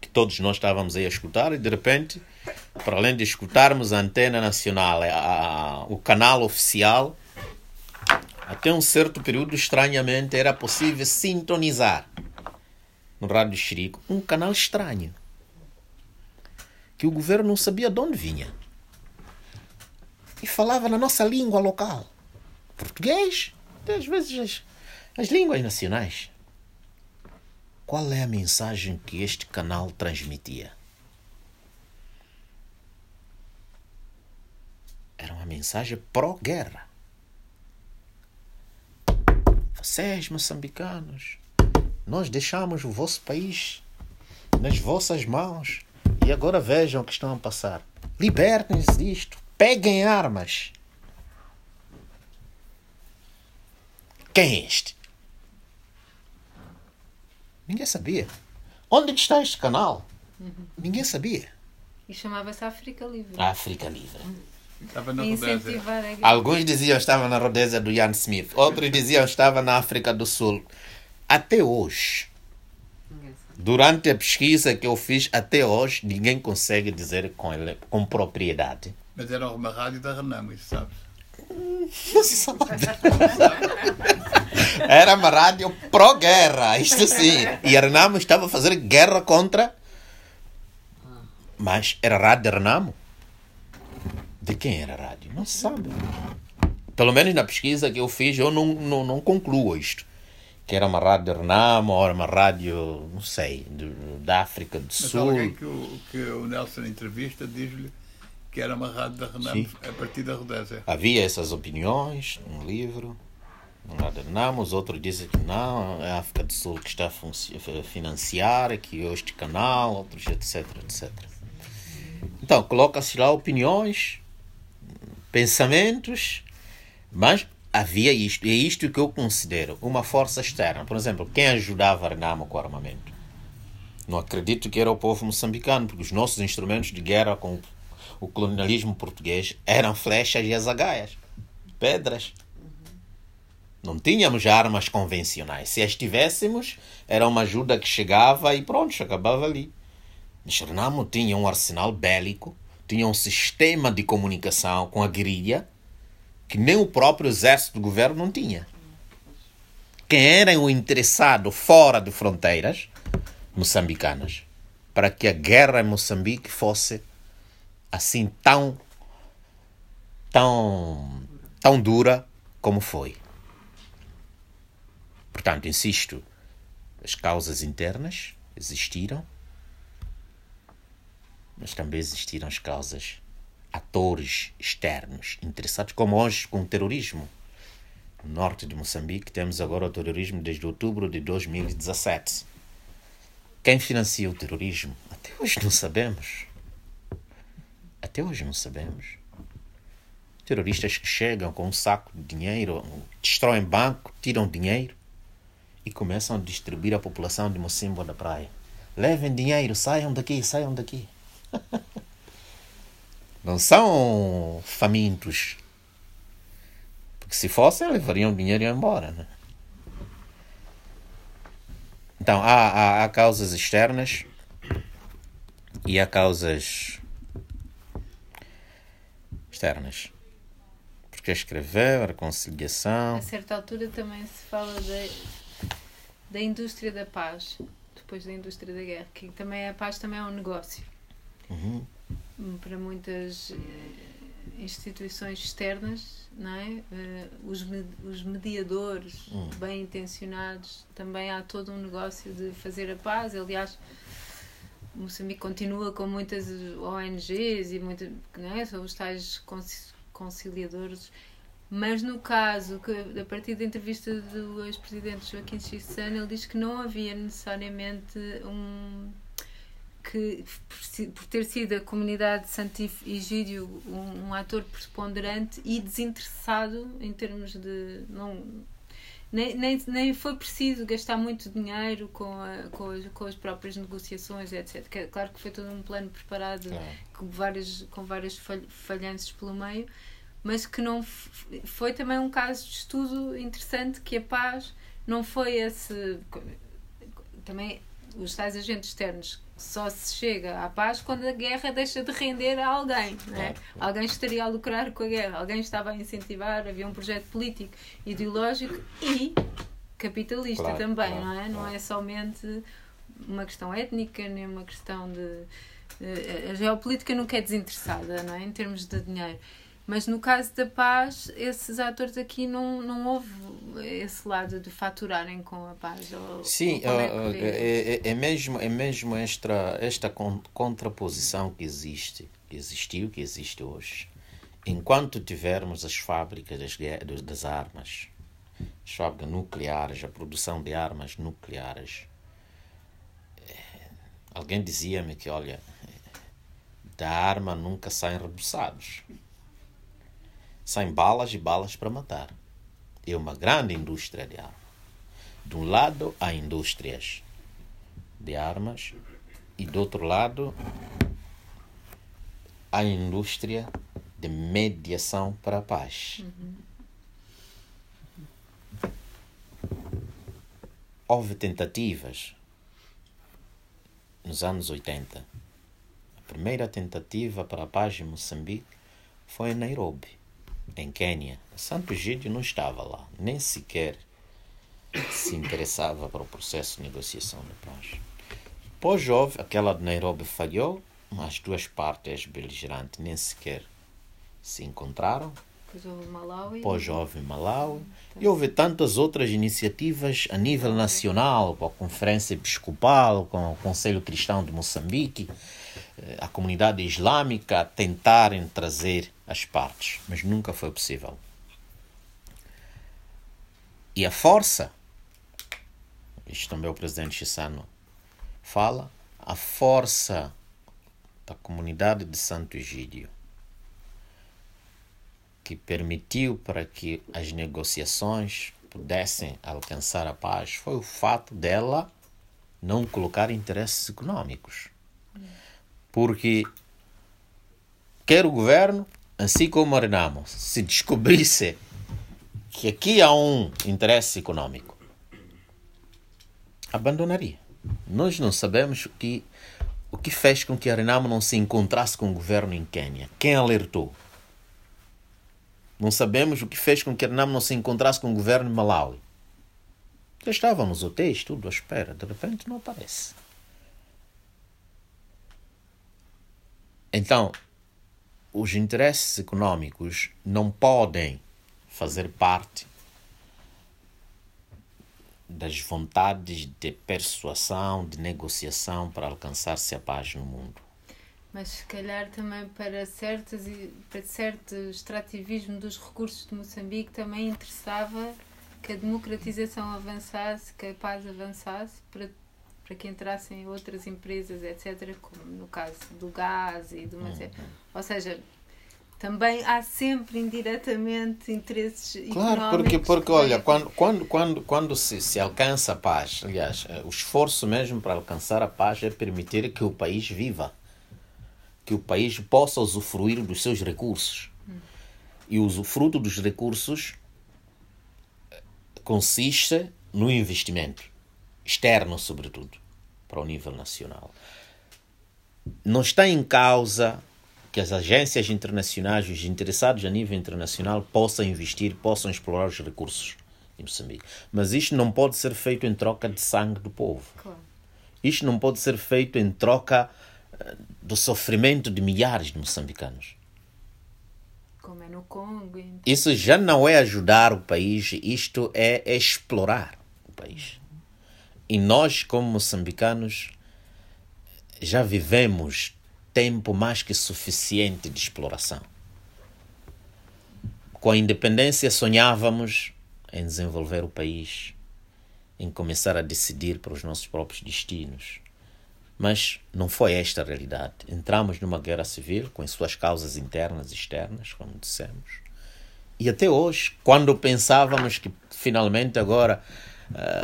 que todos nós estávamos aí a escutar e de repente para além de escutarmos a antena nacional, a, a, o canal oficial, até um certo período, estranhamente, era possível sintonizar no Rádio Chirico um canal estranho que o governo não sabia de onde vinha e falava na nossa língua local, português, às vezes as, as línguas nacionais. Qual é a mensagem que este canal transmitia? Era uma mensagem pró-guerra. Vocês, moçambicanos, nós deixamos o vosso país nas vossas mãos e agora vejam o que estão a passar. Libertem-se disto. Peguem armas. Quem é este? Ninguém sabia. Onde está este canal? Ninguém sabia. E chamava-se África Livre. África Livre. Estava na Rodésia. Alguns diziam que estava na Rodésia do Ian Smith, outros diziam que estava na África do Sul. Até hoje, durante a pesquisa que eu fiz, até hoje, ninguém consegue dizer com, ele, com propriedade. Mas era uma rádio da Renamo, isso sabes? Não se sabe. Era uma rádio pró-guerra, isto sim. E a Renamo estava a fazer guerra contra. Mas era rádio da Renamo. De quem era a rádio? Não se sabe. Pelo menos na pesquisa que eu fiz, eu não, não, não concluo isto. Que era uma rádio Renamo, ou era uma rádio, não sei, da África do Mas Sul. alguém que o, que o Nelson entrevista diz-lhe que era uma rádio da Renamo Sim. a partir da Rodésia. Havia essas opiniões no livro. Um lado Renamo, os outros dizem que não, é a África do Sul que está a financiar, que este canal, outros, etc, etc. Então, coloca-se lá opiniões, pensamentos, mas havia isto. E é isto que eu considero uma força externa. Por exemplo, quem ajudava Renamo com armamento? Não acredito que era o povo moçambicano, porque os nossos instrumentos de guerra com o colonialismo português eram flechas e azagaias, pedras. Não tínhamos armas convencionais. Se as tivéssemos, era uma ajuda que chegava e pronto, acabava ali. Mas Renamo tinha um arsenal bélico, tinha um sistema de comunicação com a guerrilha que nem o próprio exército do governo não tinha. Quem era o interessado fora de fronteiras moçambicanas para que a guerra em Moçambique fosse assim tão tão tão dura como foi. Portanto, insisto, as causas internas existiram, mas também existiram as causas atores externos interessados, como hoje com o terrorismo. No norte de Moçambique temos agora o terrorismo desde outubro de 2017. Quem financia o terrorismo? Até hoje não sabemos. Até hoje não sabemos. Terroristas que chegam com um saco de dinheiro, destroem banco, tiram dinheiro e começam a distribuir a população de Mocimbo da praia. Levem dinheiro, saiam daqui, saiam daqui. Não são famintos. Porque se fossem, levariam dinheiro e iam embora. Né? Então, há, há, há causas externas e há causas externas. Porque escrever, a reconciliação. A certa altura também se fala da, da indústria da paz, depois da indústria da guerra, que também a paz também é um negócio. Uhum para muitas eh, instituições externas, não é? Eh, os, os mediadores hum. bem intencionados, também há todo um negócio de fazer a paz. Aliás, Moçambique continua com muitas ONGs e muitas, não é? são os tais conciliadores. Mas no caso, que a partir da entrevista do ex-presidente Joaquim Chissano, ele diz que não havia necessariamente um que por ter sido a comunidade de Santif Egídio um, um, ator preponderante e desinteressado em termos de não nem, nem, nem foi preciso gastar muito dinheiro com, a, com, as, com as próprias negociações, etc. Que, claro que foi todo um plano preparado com, várias, com várias falhanças pelo meio, mas que não foi também um caso de estudo interessante que a paz não foi esse. Também os tais agentes externos só se chega à paz quando a guerra deixa de render a alguém. Né? Alguém estaria a lucrar com a guerra, alguém estava a incentivar, havia um projeto político, ideológico e capitalista claro, também, não é? Não é somente uma questão étnica, nem uma questão de. A geopolítica nunca é desinteressada, não é? Em termos de dinheiro. Mas no caso da paz, esses atores aqui não, não houve esse lado de faturarem com a paz. Ou, Sim, ou é, é, é, é, mesmo, é mesmo esta, esta contraposição que existe, que existiu, que existe hoje. Enquanto tivermos as fábricas das, das armas, as fábricas nucleares, a produção de armas nucleares, eh, alguém dizia-me que, olha, da arma nunca saem rebuçados saem balas e balas para matar. É uma grande indústria de armas. De um lado, há indústrias de armas e do outro lado, há indústria de mediação para a paz. Uhum. Houve tentativas nos anos 80. A primeira tentativa para a paz em Moçambique foi em Nairobi em Quênia, Santo Egídio não estava lá, nem sequer se interessava para o processo de negociação de paz. Depois houve, aquela de Nairobi falhou, as duas partes beligerantes nem sequer se encontraram. Depois houve Malawi. Depois houve Malawi. E houve tantas outras iniciativas a nível nacional, com a Conferência Episcopal, com o Conselho Cristão de Moçambique, a comunidade islâmica tentarem trazer as partes, mas nunca foi possível. E a força, isto também o presidente Chissano fala, a força da comunidade de Santo Egídio, que permitiu para que as negociações pudessem alcançar a paz, foi o fato dela não colocar interesses econômicos. Porque quer o governo, assim como o Renamo, se descobrisse que aqui há um interesse econômico, abandonaria. Nós não sabemos o que, o que fez com que a Renamo não se encontrasse com o governo em Quênia. Quem alertou? Não sabemos o que fez com que a Renamo não se encontrasse com o governo de Malawi. Já estavam nos hotéis, tudo à espera. De repente não aparece. Então, os interesses econômicos não podem fazer parte das vontades de persuasão, de negociação para alcançar-se a paz no mundo. Mas se calhar também para, certos, para certo extrativismo dos recursos de Moçambique também interessava que a democratização avançasse, que a paz avançasse para, para que entrassem outras empresas, etc., como no caso do gás e do... Uhum. Ou seja, também há sempre indiretamente interesses claro porque porque olha quando quando quando quando se, se alcança a paz aliás eh, o esforço mesmo para alcançar a paz é permitir que o país viva que o país possa usufruir dos seus recursos hum. e o usufruto dos recursos eh, consiste no investimento externo sobretudo para o nível nacional não está em causa que as agências internacionais, os interessados a nível internacional, possam investir, possam explorar os recursos de Moçambique. Mas isto não pode ser feito em troca de sangue do povo. Claro. Isto não pode ser feito em troca uh, do sofrimento de milhares de moçambicanos. Como é no Congo. Isso já não é ajudar o país, isto é explorar o país. E nós, como moçambicanos, já vivemos tempo mais que suficiente de exploração. Com a independência sonhávamos em desenvolver o país, em começar a decidir para os nossos próprios destinos. Mas não foi esta a realidade. Entramos numa guerra civil com as suas causas internas e externas, como dissemos. E até hoje, quando pensávamos que finalmente agora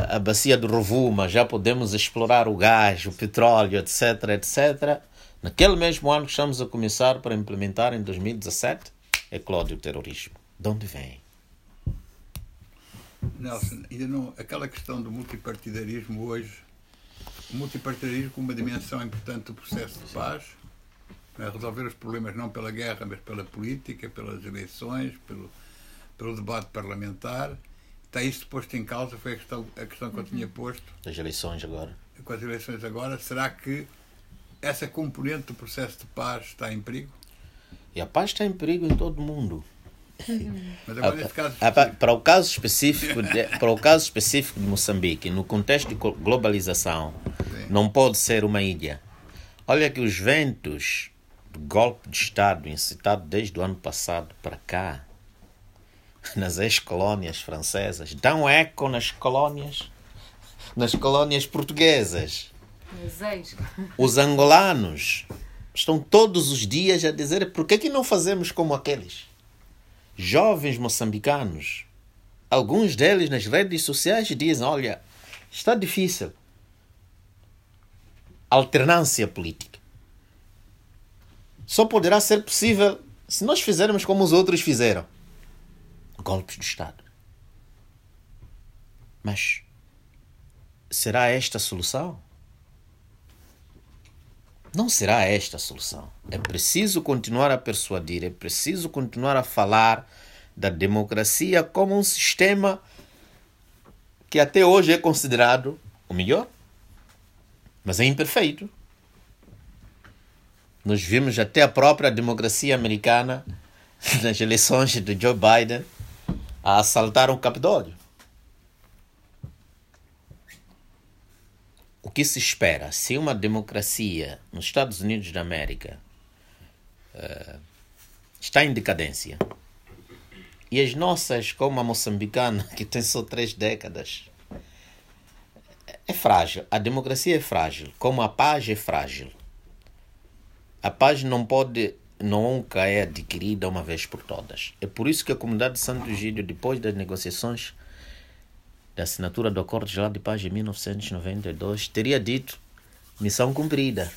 a bacia do Rovuma já podemos explorar o gás, o petróleo, etc., etc., Naquele mesmo ano que estamos a começar para implementar em 2017, eclode o terrorismo. De onde vem? Nelson, ainda não, aquela questão do multipartidarismo hoje, o multipartidarismo com uma dimensão importante do processo de paz, é? resolver os problemas não pela guerra, mas pela política, pelas eleições, pelo, pelo debate parlamentar. Está isso posto em causa, foi a questão, a questão que eu tinha posto. Das eleições agora. Com as eleições agora, será que essa componente do processo de paz está em perigo? E a paz está em perigo em todo o mundo. Mas agora, nesse caso para o caso específico de, para o caso específico de Moçambique, no contexto de globalização, Sim. não pode ser uma ilha. Olha que os ventos do golpe de Estado incitado desde o ano passado para cá, nas ex-colónias francesas, dão eco nas colónias, nas colónias portuguesas. Os angolanos estão todos os dias a dizer por que, que não fazemos como aqueles? Jovens moçambicanos, alguns deles nas redes sociais dizem: olha, está difícil. Alternância política. Só poderá ser possível se nós fizermos como os outros fizeram golpes de Estado. Mas será esta a solução? Não será esta a solução. É preciso continuar a persuadir, é preciso continuar a falar da democracia como um sistema que até hoje é considerado o melhor, mas é imperfeito. Nós vimos até a própria democracia americana nas eleições de Joe Biden a assaltar o Capitólio. o que se espera? Se uma democracia nos Estados Unidos da América uh, está em decadência, E as nossas, como a moçambicana, que tem só três décadas, é frágil. A democracia é frágil, como a paz é frágil. A paz não pode, nunca é adquirida uma vez por todas. É por isso que a comunidade de Santo Gídio, depois das negociações da assinatura do Acordo Geral de Paz em 1992, teria dito missão cumprida.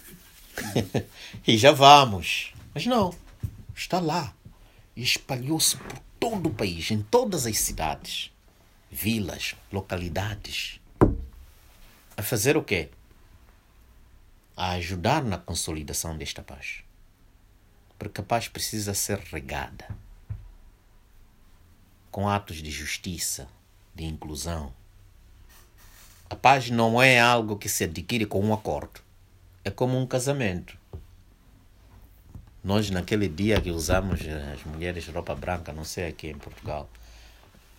e já vamos. Mas não, está lá. E espalhou-se por todo o país, em todas as cidades, vilas, localidades. A fazer o quê? A ajudar na consolidação desta paz. Porque a paz precisa ser regada com atos de justiça, de inclusão. A paz não é algo que se adquire com um acordo. É como um casamento. Nós, naquele dia que usamos as mulheres roupa branca, não sei aqui em Portugal,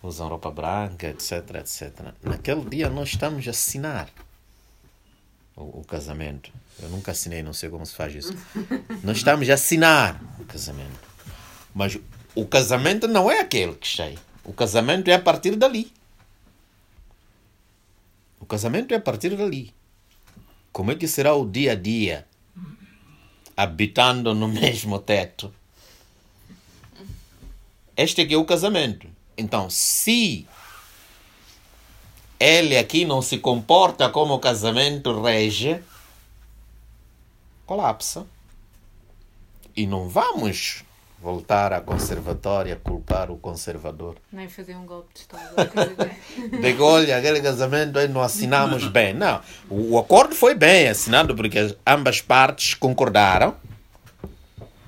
usam roupa branca, etc, etc. Naquele dia nós estamos a assinar o, o casamento. Eu nunca assinei, não sei como se faz isso. Nós estamos a assinar o casamento. Mas o casamento não é aquele que sei. O casamento é a partir dali. O casamento é a partir dali. Como é que será o dia a dia habitando no mesmo teto? Este aqui é o casamento. Então, se ele aqui não se comporta como o casamento rege, colapsa. E não vamos voltar à conservatória culpar o conservador. Nem fazer um golpe de Estado. de olha, aquele casamento aí não assinamos bem. Não, o acordo foi bem assinado porque ambas partes concordaram,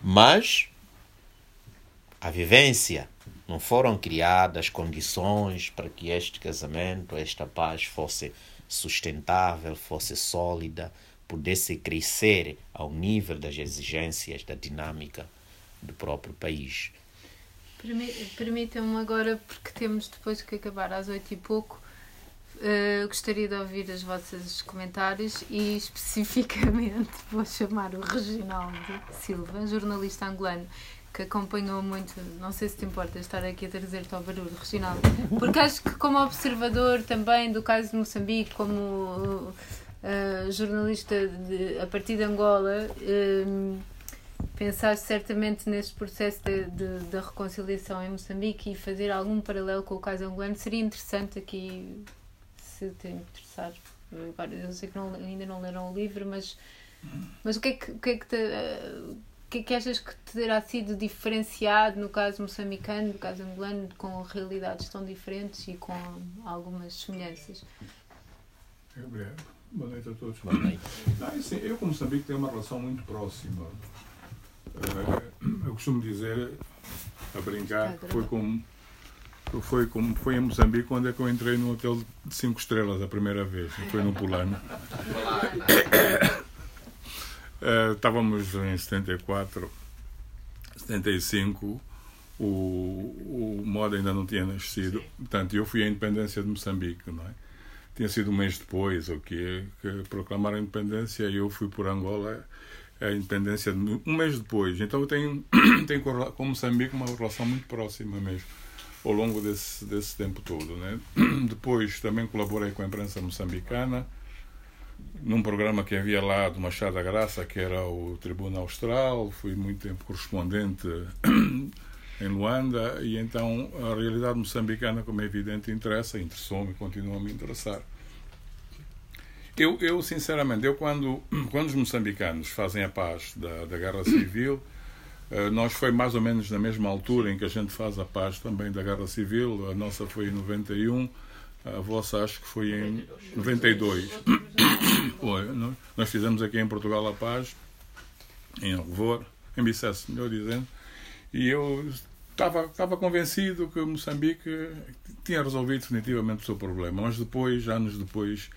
mas a vivência não foram criadas condições para que este casamento, esta paz fosse sustentável, fosse sólida, pudesse crescer ao nível das exigências da dinâmica do próprio país. Permitam-me agora, porque temos depois que acabar às oito e pouco, uh, gostaria de ouvir os vossos comentários e especificamente vou chamar o Reginaldo Silva, jornalista angolano, que acompanhou muito, não sei se te importa estar aqui a trazer-te ao barulho, Reginaldo, porque acho que como observador também do caso de Moçambique, como uh, jornalista de, a partir de Angola, uh, pensar certamente nesse processo da reconciliação em Moçambique e fazer algum paralelo com o caso angolano seria interessante aqui se te interessar eu sei que não, ainda não leram o livro mas mas o que é que, o que, é que te, uh, o que é que achas que terá sido diferenciado no caso moçambicano, no caso angolano, com realidades tão diferentes e com algumas semelhanças? Obrigado. Boa noite a todos. Boa noite. Não, assim, eu com Moçambique tenho uma relação muito próxima. Eh, eu costumo dizer, a brincar, que foi como foi como foi em Moçambique quando é que eu entrei no hotel de 5 estrelas a primeira vez, foi no Pulano. uh, estávamos em 74, 75, o, o moda ainda não tinha nascido, portanto eu fui à independência de Moçambique, não é? Tinha sido um mês depois, o que, que proclamaram a independência, e eu fui por Angola a independência um mês depois. Então eu tenho, tenho com Moçambique uma relação muito próxima mesmo, ao longo desse, desse tempo todo. Né? Depois também colaborei com a imprensa moçambicana, num programa que havia lá do Machado da Graça, que era o Tribunal Austral, fui muito tempo correspondente em Luanda, e então a realidade moçambicana, como é evidente, interessa, interessou-me e continua a me interessar. Eu, eu sinceramente, eu quando, quando os moçambicanos fazem a paz da, da Guerra Civil, uh, nós foi mais ou menos na mesma altura em que a gente faz a paz também da Guerra Civil. A nossa foi em 91, a vossa acho que foi em 92. foi, nós fizemos aqui em Portugal a paz, em Alvor, em Bicesse, melhor dizendo, e eu estava, estava convencido que Moçambique tinha resolvido definitivamente o seu problema, mas depois, anos depois,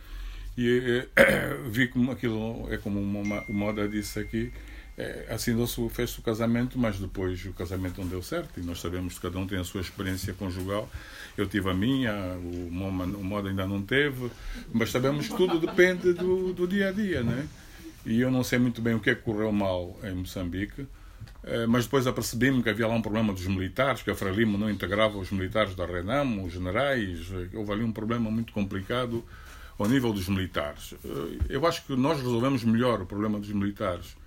e é, vi como aquilo é como uma, o Moda disse aqui, é, assinou-se, fez-se o casamento, mas depois o casamento não deu certo. E nós sabemos que cada um tem a sua experiência conjugal. Eu tive a minha, o, Moma, o Moda ainda não teve, mas sabemos que tudo depende do, do dia a dia, né? E eu não sei muito bem o que é que correu mal em Moçambique, eh, mas depois apercebi-me que havia lá um problema dos militares, que a Frelimo não integrava os militares da Renamo, os generais, eh, houve ali um problema muito complicado ao nível dos militares. Eh, eu acho que nós resolvemos melhor o problema dos militares.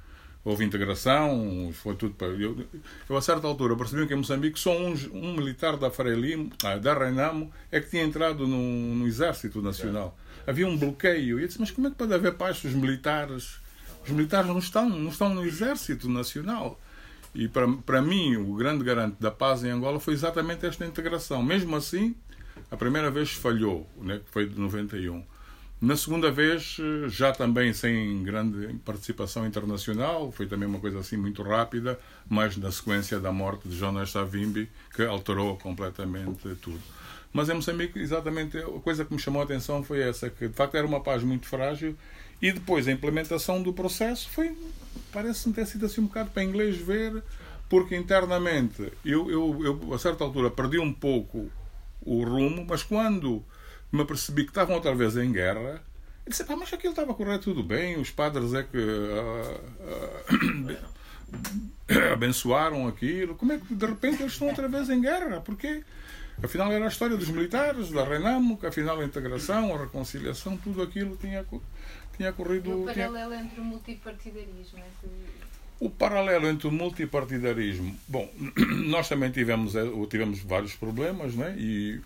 Houve integração, foi tudo para. Eu, eu a certa altura percebi que em Moçambique só um, um militar da Frelimo, ah, da Renamo, é que tinha entrado no, no Exército Nacional. Havia um bloqueio. E eu disse: Mas como é que pode haver paz se os militares. Os militares não estão, não estão no Exército Nacional. E para, mim, o grande garante da paz em Angola foi exatamente esta integração. Mesmo assim, a primeira vez falhou, né, que foi de 91. Na segunda vez, já também sem grande participação internacional, foi também uma coisa assim muito rápida, mas na sequência da morte de Jonas Savimbi, que alterou completamente tudo. Mas em Moçambique, exatamente a coisa que me chamou a atenção foi essa, que de facto era uma paz muito frágil e depois a implementação do processo foi parece-me ter sido assim um bocado para inglês ver, porque internamente eu, eu, eu a certa altura perdi um pouco o rumo, mas quando me percebi que estavam outra vez em guerra, eu disse, pá, mas aquilo estava a correr tudo bem, os padres é que uh, uh, abençoaram aquilo, como é que de repente eles estão outra vez em guerra? Porque afinal era a história dos militares, da Renamo, que afinal a integração, a reconciliação, tudo aquilo tinha tinha corrido. E o paralelo tinha... entre o multipartidarismo. Entre... O paralelo entre o multipartidarismo. Bom, nós também tivemos, eh, tivemos vários problemas, né? E,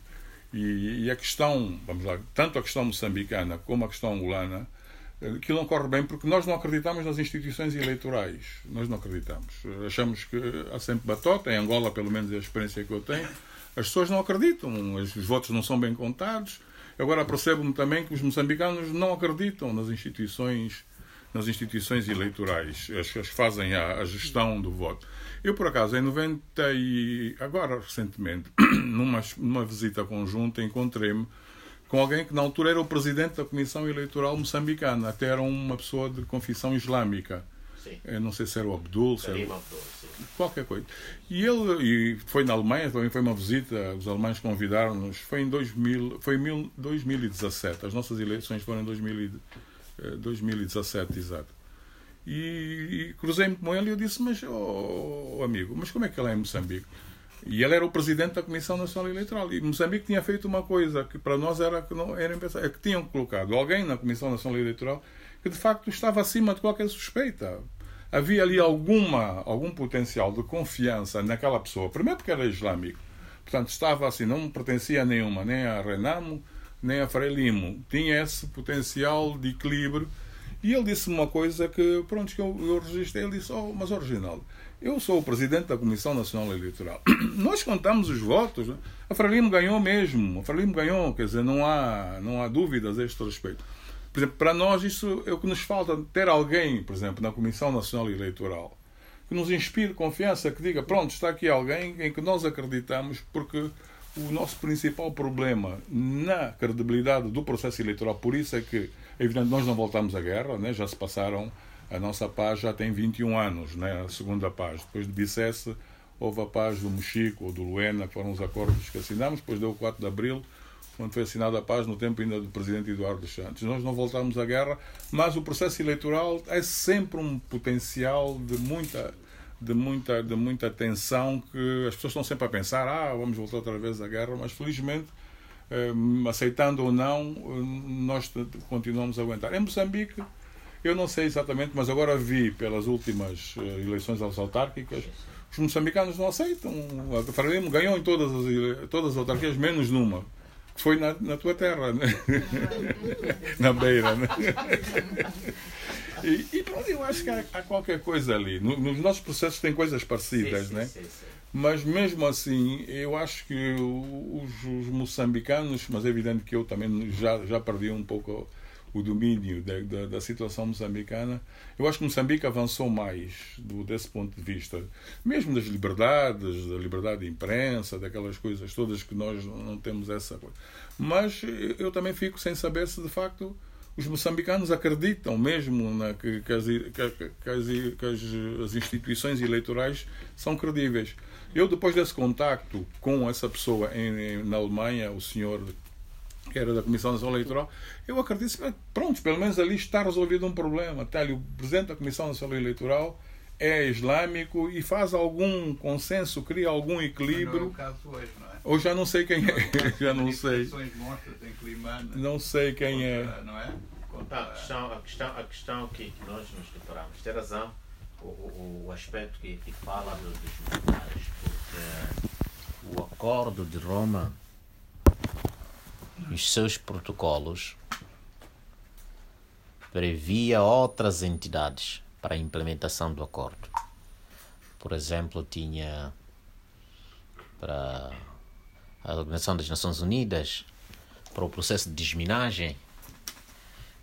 e, e a questão, vamos lá, tanto a questão moçambicana como a questão angolana, eh, aquilo não corre bem porque nós não acreditamos nas instituições eleitorais. Nós não acreditamos. Achamos que há sempre batota, em Angola, pelo menos é a experiência que eu tenho, as pessoas não acreditam, os votos não são bem contados Agora percebo-me também que os moçambicanos não acreditam nas instituições nas instituições eleitorais, as que fazem a, a, gestão do voto. Eu, por acaso, em 90 e agora recentemente, numa, numa visita conjunta, encontrei-me com alguém que na altura era o presidente da Comissão Eleitoral moçambicana, até era uma pessoa de confissão islâmica. Sim. Eu não sei se era o Abdul, se era... Abdul, qualquer coisa. E ele e foi na Alemanha, também foi uma visita, os alemães convidaram-nos, foi em 2000, foi em 2017, as nossas eleições foram em 2000, 2017, eh, exato. E, e cruzei-me com ele e eu disse, mas, oh, amigo, mas como é que ele é em Moçambique? E ele era o presidente da Comissão Nacional Eleitoral. E Moçambique tinha feito uma coisa que para nós era que não era é que tinham colocado alguém na Comissão Nacional Eleitoral que de facto estava acima de qualquer suspeita havia ali alguma, algum potencial de confiança naquela pessoa. Primeiro porque era islâmico. Portanto, estava assim, não pertencia a nenhuma, nem a Renamo, nem a Frelimo. Tinha esse potencial de equilíbrio. E ele disse uma coisa que, pronto, que eu, eu registrei. Ele disse, oh, mas original, eu sou o presidente da Comissão Nacional Eleitoral. Nós contamos os votos. Né? A Frelimo ganhou mesmo. A Frelimo ganhou, quer dizer, não há, não há dúvidas a este respeito. Por exemplo, para nós isso é o que nos falta, ter alguém, por exemplo, na Comissão Nacional Eleitoral, que nos inspire confiança, que diga, pronto, está aqui alguém em que nós acreditamos, porque o nosso principal problema na credibilidade do processo eleitoral, por isso é que, é evidente, nós não voltamos à guerra, né? já se passaram, a nossa paz já tem 21 anos, né? a segunda paz. Depois de Bicesse, houve a paz do Mexico ou do Luena, que foram os acordos que assinamos, depois deu o 4 de Abril, quando foi assinada a paz, no tempo ainda do presidente Eduardo Santos. Nós não voltamos à guerra, mas o processo eleitoral é sempre um potencial de muita de muita de muita tensão que as pessoas estão sempre a pensar ah vamos voltar outra vez à guerra mas felizmente eh, aceitando ou não nós continuamos a aguentar. Em Moçambique eu não sei exatamente mas agora vi pelas últimas eh, eleições autárquicas os moçambicanos não aceitam. A Frelimo ganhou em todas as todas as autarquias menos numa foi na, na tua terra, né? na beira. Né? E, e pronto, eu acho que há, há qualquer coisa ali. No, nos nossos processos tem coisas parecidas, sim, né? Sim, sim, mas mesmo assim, eu acho que os, os, moçambicanos, mas é evidente que eu também já, já perdi um pouco o domínio da, da, da, situação moçambicana. Eu acho que Moçambique avançou mais do, desse ponto de vista, mesmo das liberdades, da liberdade de imprensa, daquelas coisas todas que nós não temos essa coisa. Mas eu também fico sem saber se de facto os moçambicanos acreditam mesmo na, que, que, as, que, que, as, as instituições eleitorais são credíveis. Eu, depois desse contacto com essa pessoa em, na Alemanha, o senhor que era da Comissão Nacional Eleitoral, eu acredito que, pronto, pelo menos ali está resolvido um problema. Está ali o presidente da Comissão Nacional Eleitoral é islâmico e faz algum consenso, cria algum equilíbrio. Não é o caso hoje, não é? Ou já não sei quem é, já não sei. Não sei quem é. Não é? Contra... A, questão, a, questão, a questão que, que nós nos deparamos, tem razão, o, o, o aspecto que, que fala dos, dos militares, porque o Acordo de Roma, os seus protocolos, previa outras entidades para a implementação do acordo. Por exemplo, tinha para a Organização das Nações Unidas para o processo de desminagem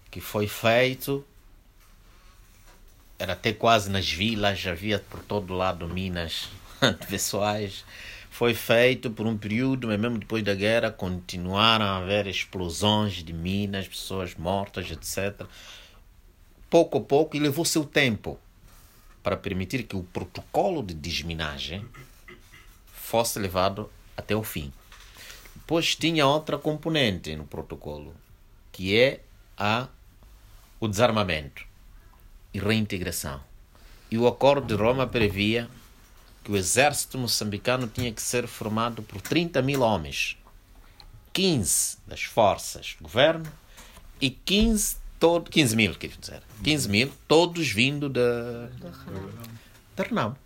que foi feito era até quase nas vilas, havia por todo lado minas pessoais. Foi feito por um período, mas mesmo depois da guerra continuaram a haver explosões de minas, pessoas mortas, etc pouco a pouco e levou seu tempo para permitir que o protocolo de desminagem fosse levado até o fim. Depois tinha outra componente no protocolo, que é a, o desarmamento e reintegração. E o Acordo de Roma previa que o exército moçambicano tinha que ser formado por 30 mil homens, 15 das forças do governo e 15 todo, 15 mil, quer dizer. 15 mil, todos vindo da, da Renamo.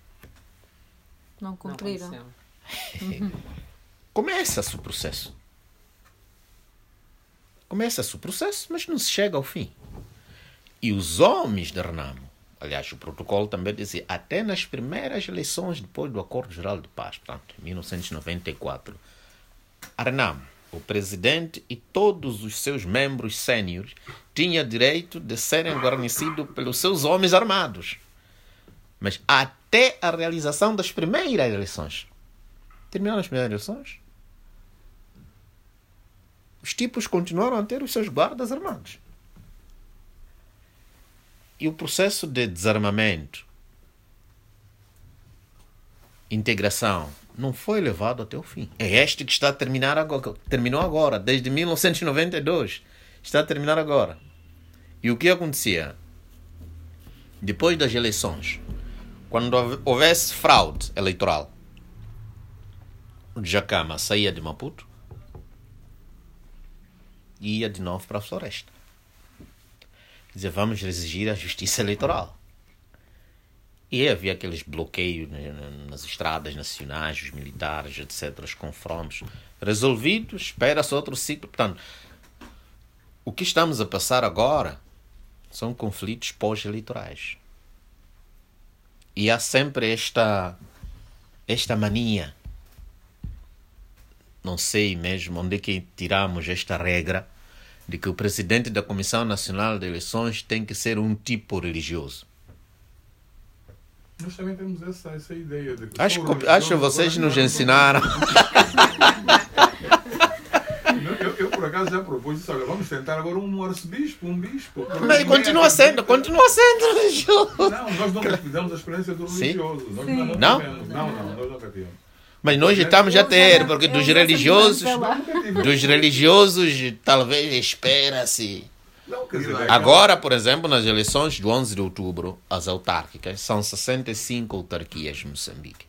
Não cumpriram. Começa-se o processo. Começa-se o processo, mas não se chega ao fim. E os homens da Renamo, aliás, o protocolo também dizia, até nas primeiras eleições depois do Acordo Geral de Paz, portanto, em 1994, a Renamo o presidente e todos os seus membros sêniores tinham direito de serem guarnecidos pelos seus homens armados. Mas até a realização das primeiras eleições. Terminaram as primeiras eleições? Os tipos continuaram a ter os seus guardas armados. E o processo de desarmamento, integração não foi levado até o fim. É este que está a terminar agora, terminou agora, desde 1992. Está a terminar agora. E o que acontecia? Depois das eleições, quando houvesse fraude eleitoral, o Jacama saía de Maputo e ia de novo para a floresta. Dizia, vamos exigir a justiça eleitoral. E havia aqueles bloqueios nas estradas nacionais, os militares, etc., os confrontos. Resolvido, espera-se outro ciclo. Portanto, o que estamos a passar agora são conflitos pós-eleitorais. E há sempre esta, esta mania. Não sei mesmo onde é que tiramos esta regra de que o presidente da Comissão Nacional de Eleições tem que ser um tipo religioso. Nós também temos essa, essa ideia de que acho, que, acho que vocês nos ensinaram. eu, eu, por acaso já propus isso, olha, vamos tentar agora um arcebispo, um bispo. Mas continua sendo, continua sendo religioso. Não, nós nunca tivemos a experiência do religioso. Sim? Nós Sim. Não, não, não, não, nós nunca tivemos. Mas nós estamos já a ter, porque dos religiosos, dos religiosos talvez espera-se Agora, por exemplo, nas eleições de 11 de outubro, as autárquicas, são 65 autarquias em Moçambique.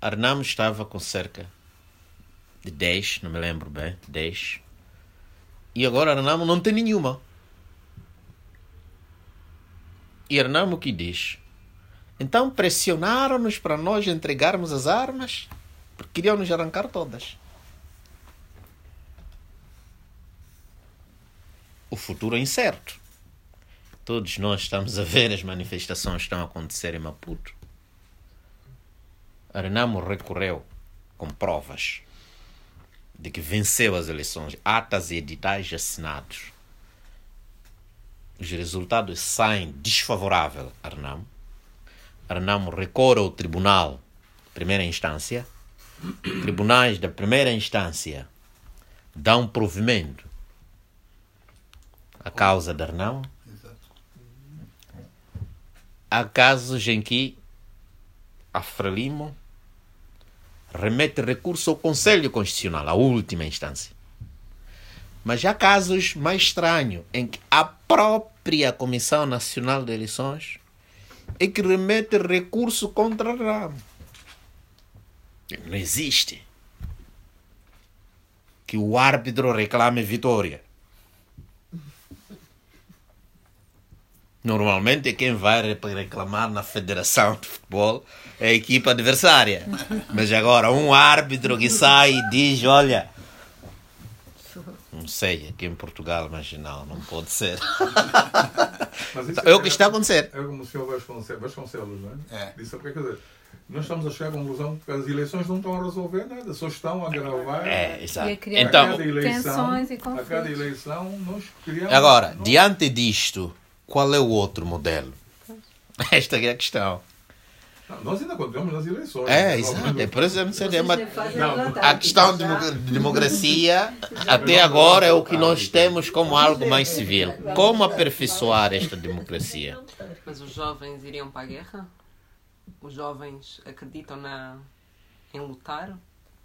Arnamo estava com cerca de 10, não me lembro bem, 10. E agora Arnamo não tem nenhuma. E Arnamo que diz? Então pressionaram-nos para nós entregarmos as armas, porque queriam nos arrancar todas. o futuro é incerto. Todos nós estamos a ver as manifestações que estão a acontecer em Maputo. Arenamo recorreu com provas de que venceu as eleições, atas e editais assinados. Os resultados saem desfavoráveis a Arnamo. Arnamo recorre ao tribunal de primeira instância. Tribunais da primeira instância dão provimento a causa de Arnão. Há casos em que a Frelimo remete recurso ao Conselho Constitucional, a última instância. Mas há casos mais estranhos em que a própria Comissão Nacional de Eleições é que remete recurso contra Ramo. Não existe que o árbitro reclame vitória. Normalmente quem vai reclamar na Federação de Futebol é a equipa adversária. Mas agora um árbitro que sai e diz, olha, não sei, aqui em Portugal, mas não, não pode ser. é o que está a acontecer. É como o senhor Vasconcelos, Vasconcelos não é? é. Disse, quer dizer, nós estamos a chegar à conclusão que as eleições não estão a resolver nada, só estão a gravar. É, exato. E a criar então, cada eleição, e a cada eleição nós criamos. Agora, nós... diante disto, qual é o outro modelo? Esta é a questão. Não, nós ainda continuamos nas eleições. É, exato. É, por exemplo, a questão de democracia, até agora, é o que nós temos como algo mais civil. Como aperfeiçoar esta democracia? Mas os jovens iriam para a guerra? Os jovens acreditam na... em lutar?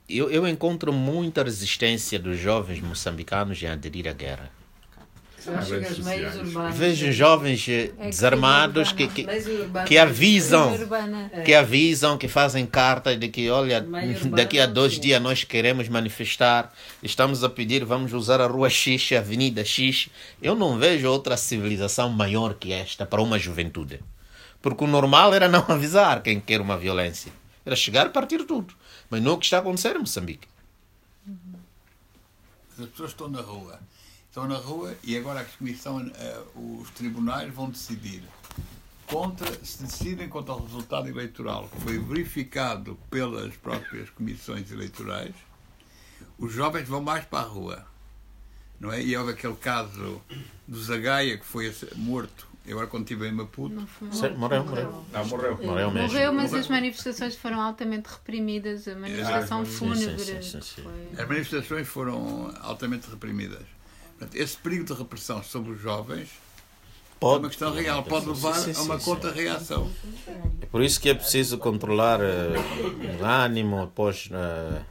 Eu, eu encontro muita resistência dos jovens moçambicanos em aderir à guerra. Vejo jovens eh, é desarmados que, que, que avisam, que avisam, que fazem cartas de que, olha, daqui a dois dias nós queremos manifestar, estamos a pedir, vamos usar a rua X, a Avenida X. Eu não vejo outra civilização maior que esta para uma juventude. Porque o normal era não avisar quem quer uma violência. Era chegar e partir tudo. Mas não é o que está acontecendo em Moçambique. As pessoas estão na rua estão na rua e agora a comissão, uh, os tribunais vão decidir contra, se decidem contra o resultado eleitoral que foi verificado pelas próprias comissões eleitorais, os jovens vão mais para a rua. Não é? E houve aquele caso do Zagaia que foi morto agora quando estive em Maputo. morreu, morreu. Ah, morreu. Morreu mesmo. Morreu, mas as manifestações foram altamente reprimidas. A manifestação fúnebre. Sim, sim, sim, As manifestações foram altamente reprimidas. Esse perigo de repressão sobre os jovens pode, é uma questão real, pode levar sim, sim, a uma contra-reação. É por isso que é preciso controlar uh, o ânimo, depois uh,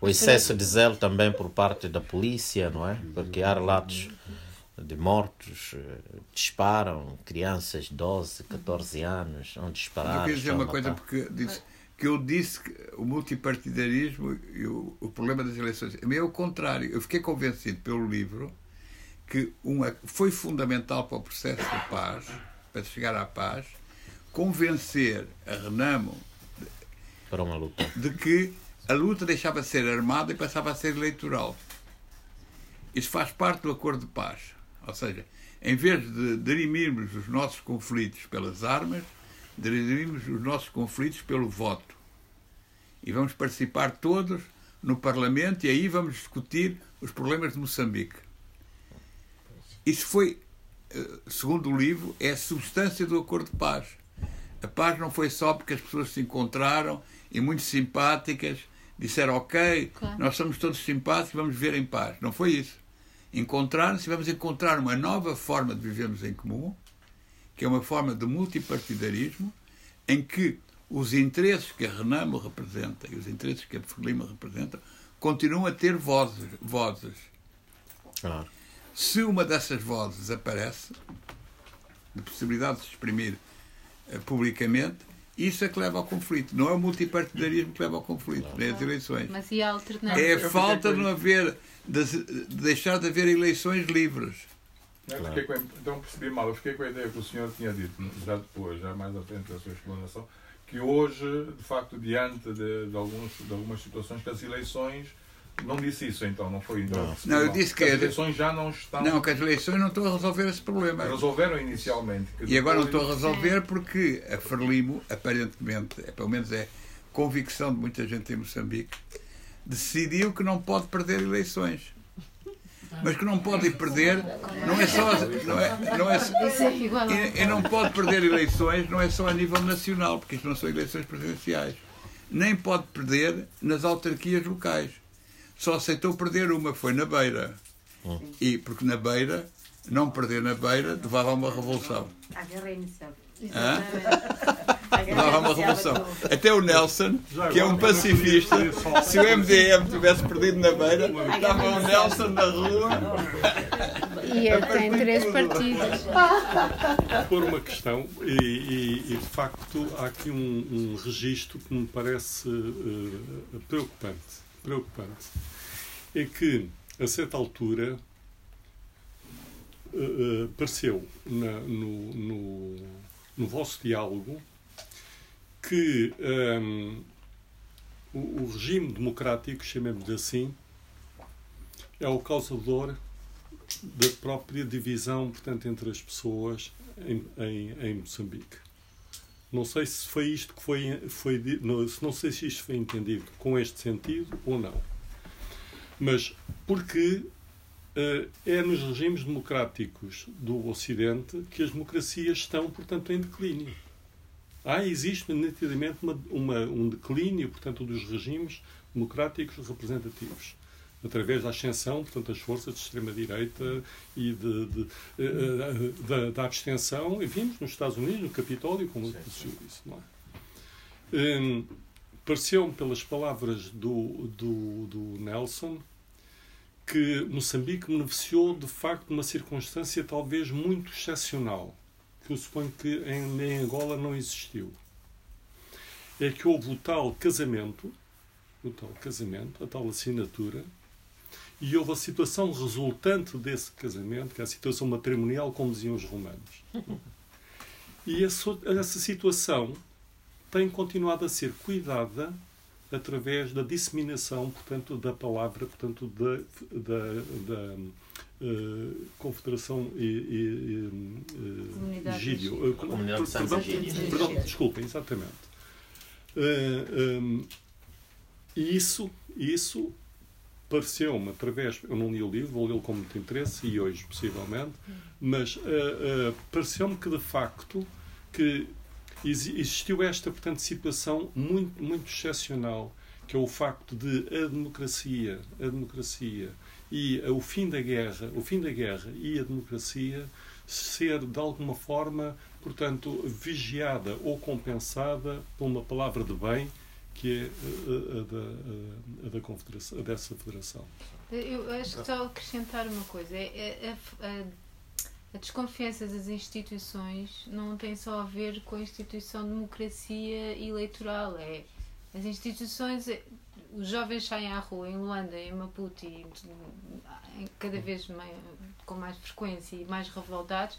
o excesso de zelo também por parte da polícia, não é? Porque há relatos de mortos, uh, disparam crianças de 12, 14 anos, vão disparar. Eu queria dizer uma coisa, porque disse que eu disse que o multipartidarismo e o, o problema das eleições. É o contrário. Eu fiquei convencido pelo livro que uma, foi fundamental para o processo de paz, para chegar à paz, convencer a Renamo para uma luta. de que a luta deixava de ser armada e passava a ser eleitoral. Isso faz parte do acordo de paz. Ou seja, em vez de dirimirmos os nossos conflitos pelas armas, dirimirmos os nossos conflitos pelo voto. E vamos participar todos no Parlamento e aí vamos discutir os problemas de Moçambique. Isso foi, eh, segundo o livro, é a substância do acordo de paz. A paz não foi só porque as pessoas se encontraram e muito simpáticas disseram ok, claro. nós somos todos simpáticos, vamos viver em paz. Não foi isso. Encontraram-se, vamos encontrar uma nova forma de vivermos em comum, que é uma forma de multipartidarismo, em que os interesses que a Renamo representa e os interesses que a Frelimo representa continuam a ter vozes. vozes. Claro. Se uma dessas vozes aparece, de possibilidade de se exprimir uh, publicamente, isso é que leva ao conflito. Não é o multipartidarismo que leva ao conflito, nem as eleições. Mas e a alternativa? É a falta de não haver, de, de deixar de haver eleições livres. Claro. então percebi mal, eu fiquei com a ideia que o senhor tinha dito, já depois, já mais à frente da sua explanação, que hoje, de facto, diante de, de, alguns, de algumas situações, que as eleições não disse isso então, não foi? Então, não, não eu disse que, que as eleições já não estão. Não, que as eleições não estão a resolver esse problema. Resolveram inicialmente. E agora não estão a resolver porque a Frelimo, aparentemente, é, pelo menos é convicção de muita gente em Moçambique, decidiu que não pode perder eleições. Mas que não pode perder, não é só. Não é, não é, e, e não pode perder eleições, não é só a nível nacional, porque isto não são eleições presidenciais. Nem pode perder nas autarquias locais só aceitou perder uma, foi na Beira. Hum. E porque na Beira, não perder na Beira, levava a uma revolução. A guerra inicial. Não há uma revolução. Até o Nelson, que é um pacifista, se o MDM tivesse perdido na beira, estava o Nelson na rua. E ele tem três partidos. Por uma questão, e, e, e, de facto há aqui um, um registro que me parece uh, preocupante. Preocupante. É que, a certa altura, uh, pareceu na, no, no, no, vosso diálogo que um, o, o, regime democrático, chamemos-lhe assim, é o causador da própria divisão, portanto, entre as pessoas em, em, em Moçambique. Não sei se foi isto que foi, foi não, não sei se isto foi entendido com este sentido ou não. Mas porque uh, é nos regimes democráticos do Ocidente que as democracias estão, portanto, em declínio. Há, existe nitidamente uma, uma, um declínio, portanto, dos regimes democráticos representativos através da ascensão, portanto, das forças de extrema-direita e de, de, de, eh, eh, da, da abstenção, e vimos nos Estados Unidos, no Capitólio, como o senhor disse. Não é? Um, Pareceu-me, pelas palavras do, do, do Nelson, que Moçambique beneficiou de facto de uma circunstância talvez muito excepcional, que eu suponho que em, em Angola não existiu. É que houve o tal casamento, o tal casamento, a tal assinatura, e houve a situação resultante desse casamento, que é a situação matrimonial, como diziam os romanos. E essa, essa situação tem continuado a ser cuidada através da disseminação, portanto, da palavra, portanto, da, da, da uh, Confederação e, e, uh, Gírio. Uh, Comunidade perdão, perdão, desculpem, exatamente. Uh, um, e isso, isso pareceu-me através, eu não li o livro, vou lê-lo com muito interesse e hoje possivelmente, mas pareceu-me que de facto que existiu esta, situação muito, muito excepcional, que é o facto de a democracia, a democracia e o fim da guerra, o fim da guerra e a democracia ser de alguma forma, portanto, vigiada ou compensada por uma palavra de bem que é a, a, da, a da confederação, dessa federação. Eu acho que só acrescentar uma coisa. É, é, é, a desconfiança das instituições não tem só a ver com a instituição de democracia eleitoral. É, as instituições, os jovens saem à rua em Luanda, em Maputo, e, cada vez mais, com mais frequência e mais revoltados,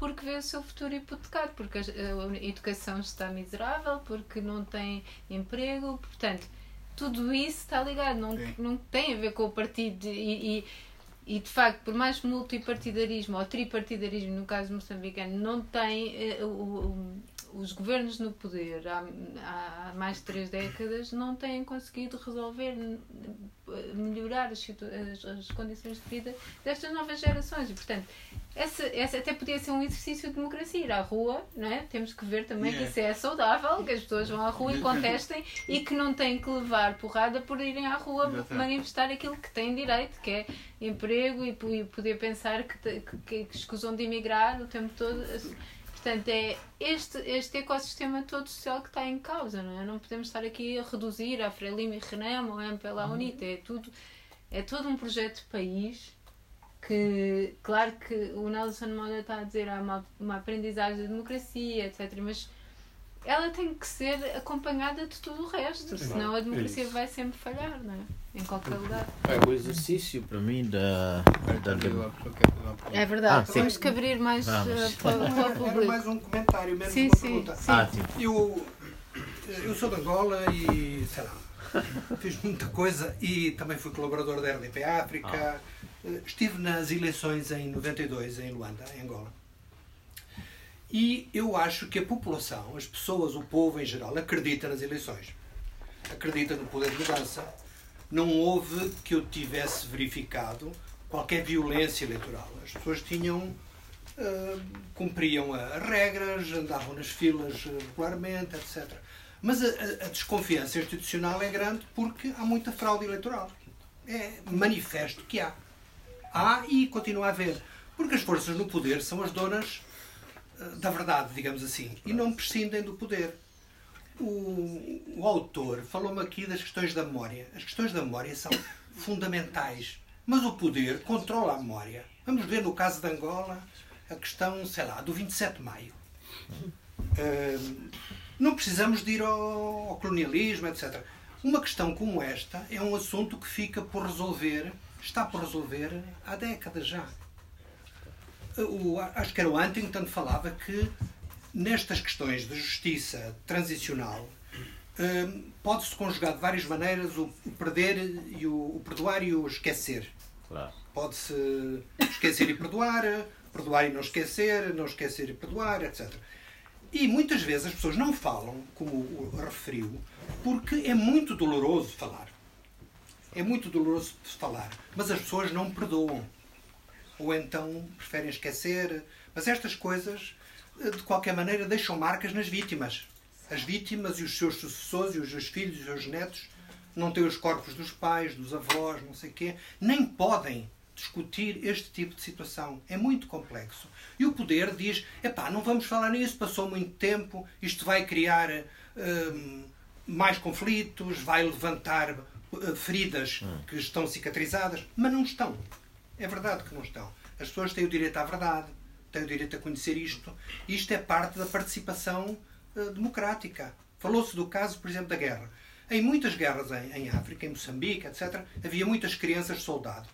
porque vê o seu futuro hipotecado, porque a, educação está miserável, porque não tem emprego, portanto, tudo isso está ligado, não, não tem a ver com o partido e, e e de facto, por mais multipartidarismo ou tripartidarismo, no caso moçambicano, não tem uh, o, o, os governos no poder há, há, mais de três décadas não têm conseguido resolver, melhorar as, as, as, condições de vida destas novas gerações. E, portanto, essa, essa até podia ser um exercício de democracia, ir à rua, não é? Temos que ver também yeah. que isso é saudável, que as pessoas vão à rua e contestem e que não têm que levar porrada por irem à rua manifestar aquilo que têm direito, que é emprego e, e poder pensar que, que, que escusam de emigrar o tempo todo. Portanto, é este, este ecossistema todo social que está em causa, não é? Não podemos estar aqui a reduzir a Frelimo e Renamo ou a MPLA uhum. UNITA. É, tudo, é todo um projeto de país que, claro que o Nelson Moda está a dizer há uma, uma aprendizagem da democracia, etc. Mas ela tem que ser acompanhada de tudo o resto, senão a é democracia vai sempre falhar, não é? Em qualquer lugar. É o exercício para mim da. da. É verdade, ah, temos que abrir mais uh, para, para o público. Era mais um comentário, menos sim, uma sim, pergunta. Sim. Ah, sim. Eu, eu sou de Angola e, sei lá, fiz muita coisa e também fui colaborador da RDP África. Ah. Estive nas eleições em 92 em Luanda, em Angola. E eu acho que a população, as pessoas, o povo em geral, acredita nas eleições. Acredita no poder de mudança. Não houve que eu tivesse verificado qualquer violência eleitoral. As pessoas tinham. Uh, cumpriam as regras, andavam nas filas regularmente, etc. Mas a, a, desconfiança institucional é grande porque há muita fraude eleitoral. É manifesto que há. Há e continua a haver. Porque as forças no poder são as donas da verdade, digamos assim, e não prescindem do poder. o, o autor falou-me aqui das questões da memória. As questões da memória são fundamentais, mas o poder controla a memória. Vamos ver no caso de Angola a questão, sei lá, do 27 de maio. Não precisamos de ir ao, ao colonialismo, etc. Uma questão como esta é um assunto que fica por resolver, está por resolver há décadas já. O, acho que era o Huntington que falava que nestas questões de justiça transicional hum, pode-se conjugar de várias maneiras o, perder e o, o, perdoar e o esquecer. Claro. Pode-se esquecer e perdoar, perdoar e não esquecer, não esquecer e perdoar, etc. E muitas vezes as pessoas não falam, como referiu, porque é muito doloroso falar. É muito doloroso falar. Mas as pessoas não perdoam. Ou então preferem esquecer. Mas estas coisas, de qualquer maneira, deixam marcas nas vítimas. As vítimas e os seus sucessores, e os seus filhos e os seus netos, não têm os corpos dos pais, dos avós, não sei o quê, nem podem discutir este tipo de situação. É muito complexo. E o poder diz: epá, não vamos falar nisso, passou muito tempo, isto vai criar hum, mais conflitos, vai levantar feridas hum. que estão cicatrizadas, mas não estão. É verdade que não estão. As pessoas têm o direito à verdade, têm o direito a conhecer isto. Isto é parte da participação uh, democrática. Falou-se do caso, por exemplo, da guerra. Em muitas guerras em, em África, em Moçambique, etc., havia muitas crianças soldado.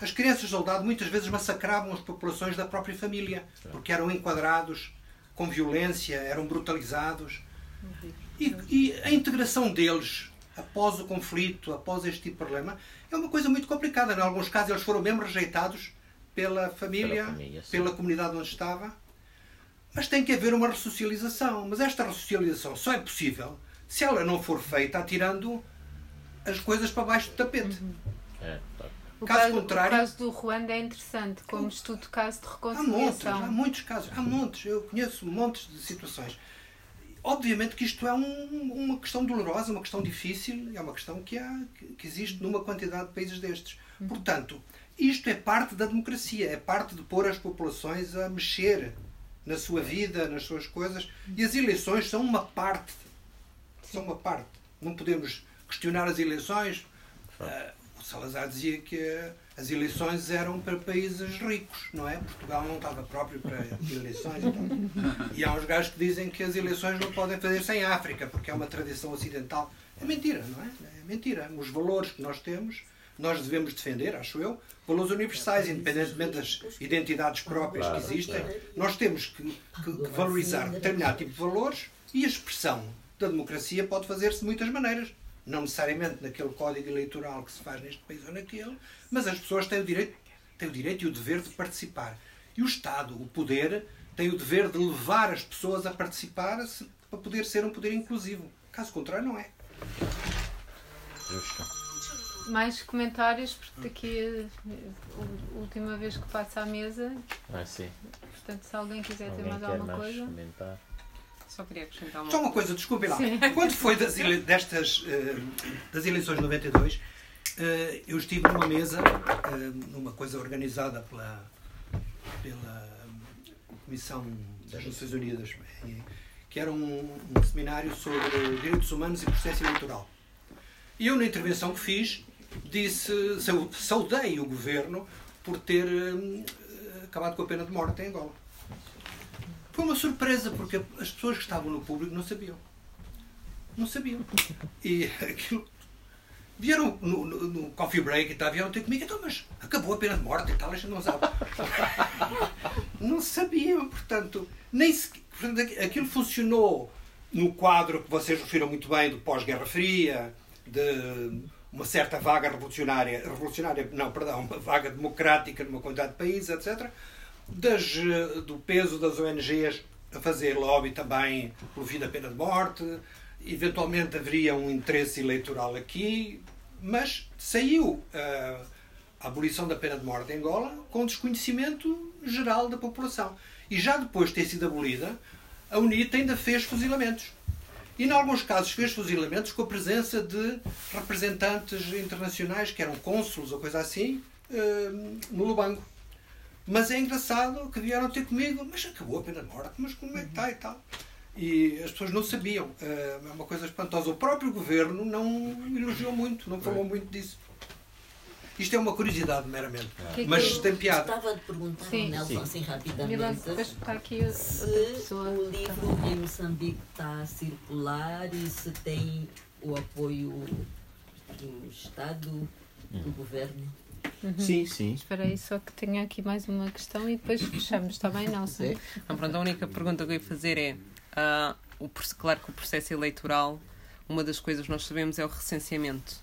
As crianças de soldado muitas vezes massacravam as populações da própria família, porque eram enquadrados com violência, eram brutalizados. E, e, a integração deles após o conflito, após este tipo de problema, é uma coisa muito complicada. Em alguns casos eles foram mesmo rejeitados pela família, pela, família, pela comunidade onde estava. Mas tem que haver uma ressocialização. Mas esta ressocialização só é possível se ela não for feita atirando as coisas para baixo do tapete. Uhum. É, tá. O caso, caso contrário. O caso do Ruanda é interessante, como estudo de caso de reconciliação. Há montes, há muitos casos, há montes. Eu conheço montes de situações. Obviamente que isto é um, uma questão dolorosa, uma questão difícil, é uma questão que, há, que existe numa quantidade de países destes. Uhum. Portanto, isto é parte da democracia, é parte de pôr as populações a mexer na sua vida, nas suas coisas. E as eleições são uma parte. São uma parte. Não podemos questionar as eleições. Uh, Salazar dizia que as eleições eram para países ricos, não é? Portugal não estava próprio para eleições. Então. E há uns gajos que dizem que as eleições não podem fazer sem África, porque é uma tradição ocidental. É mentira, não é? É mentira. Os valores que nós temos, nós devemos defender, acho eu, valores universais, independentemente das identidades próprias que existem. Nós temos que, que, que valorizar determinado tipo de valores e a expressão da democracia pode fazer-se de muitas maneiras não necessariamente naquele código eleitoral que se faz neste país ou naquele, mas as pessoas têm o direito, têm o direito e o dever de participar. E o Estado, o poder, tem o dever de levar as pessoas a participar para poder ser um poder inclusivo. Caso contrário, não é. Mais comentários, porque daqui a última vez que passa à mesa. Ah, sim. Portanto, se alguém quiser alguém ter mais alguma mais coisa. Comentar. Só queria acrescentar uma Só uma coisa, desculpe lá. Sim. Quando foi das, ele... destas, uh, das eleições de 92, uh, eh, eu estive numa mesa, uh, numa coisa organizada pela, pela Comissão das Nações Unidas, que era um, um seminário sobre direitos humanos e processo eleitoral. E eu, na intervenção que fiz, disse, saudei o governo por ter acabado com a pena de morte em Angola. Foi uma surpresa, porque as pessoas que estavam no público não sabiam. Não sabiam. E aquilo. Vieram no, no, no coffee break e tal, vieram ter comigo, então, mas acabou a pena de morte e tal, a gente não sabe. não sabiam, portanto, nem se, portanto, aquilo funcionou no quadro que vocês referiram muito bem do pós-Guerra Fria, de uma certa vaga revolucionária, revolucionária, não, perdão, uma vaga democrática numa quantidade de países, etc das, eh, do peso das ONGs a fazer lobby também pelo fim da pena de morte. Eventualmente haveria um interesse eleitoral aqui, mas saiu a, a abolição da pena de morte em Angola com desconhecimento geral da população. E já depois de ter sido abolida, a UNITA ainda fez fuzilamentos. E, em alguns casos, fez fuzilamentos com a presença de representantes internacionais, que eram cônsulos ou coisa assim, eh, no Lubango. Mas é engraçado que vieram ter comigo, mas acabou a pena de morte, mas como é que está e tal? E as pessoas não sabiam. É uma coisa espantosa. O próprio governo não elogiou muito, não falou muito disso. Isto é uma curiosidade, meramente. É. Mas tem piada. Estava a perguntar Sim. ao Nelson, assim, rapidamente, está aqui se o livro em Moçambique está a circular e se tem o apoio do Estado, do hum. Governo. Uhum. Sim, sim. Espera aí, só que tenho aqui mais uma questão e depois fechamos, está bem, Nelson? Então, pronto, a única pergunta que eu ia fazer é: uh, o, claro que o processo eleitoral, uma das coisas que nós sabemos é o recenseamento.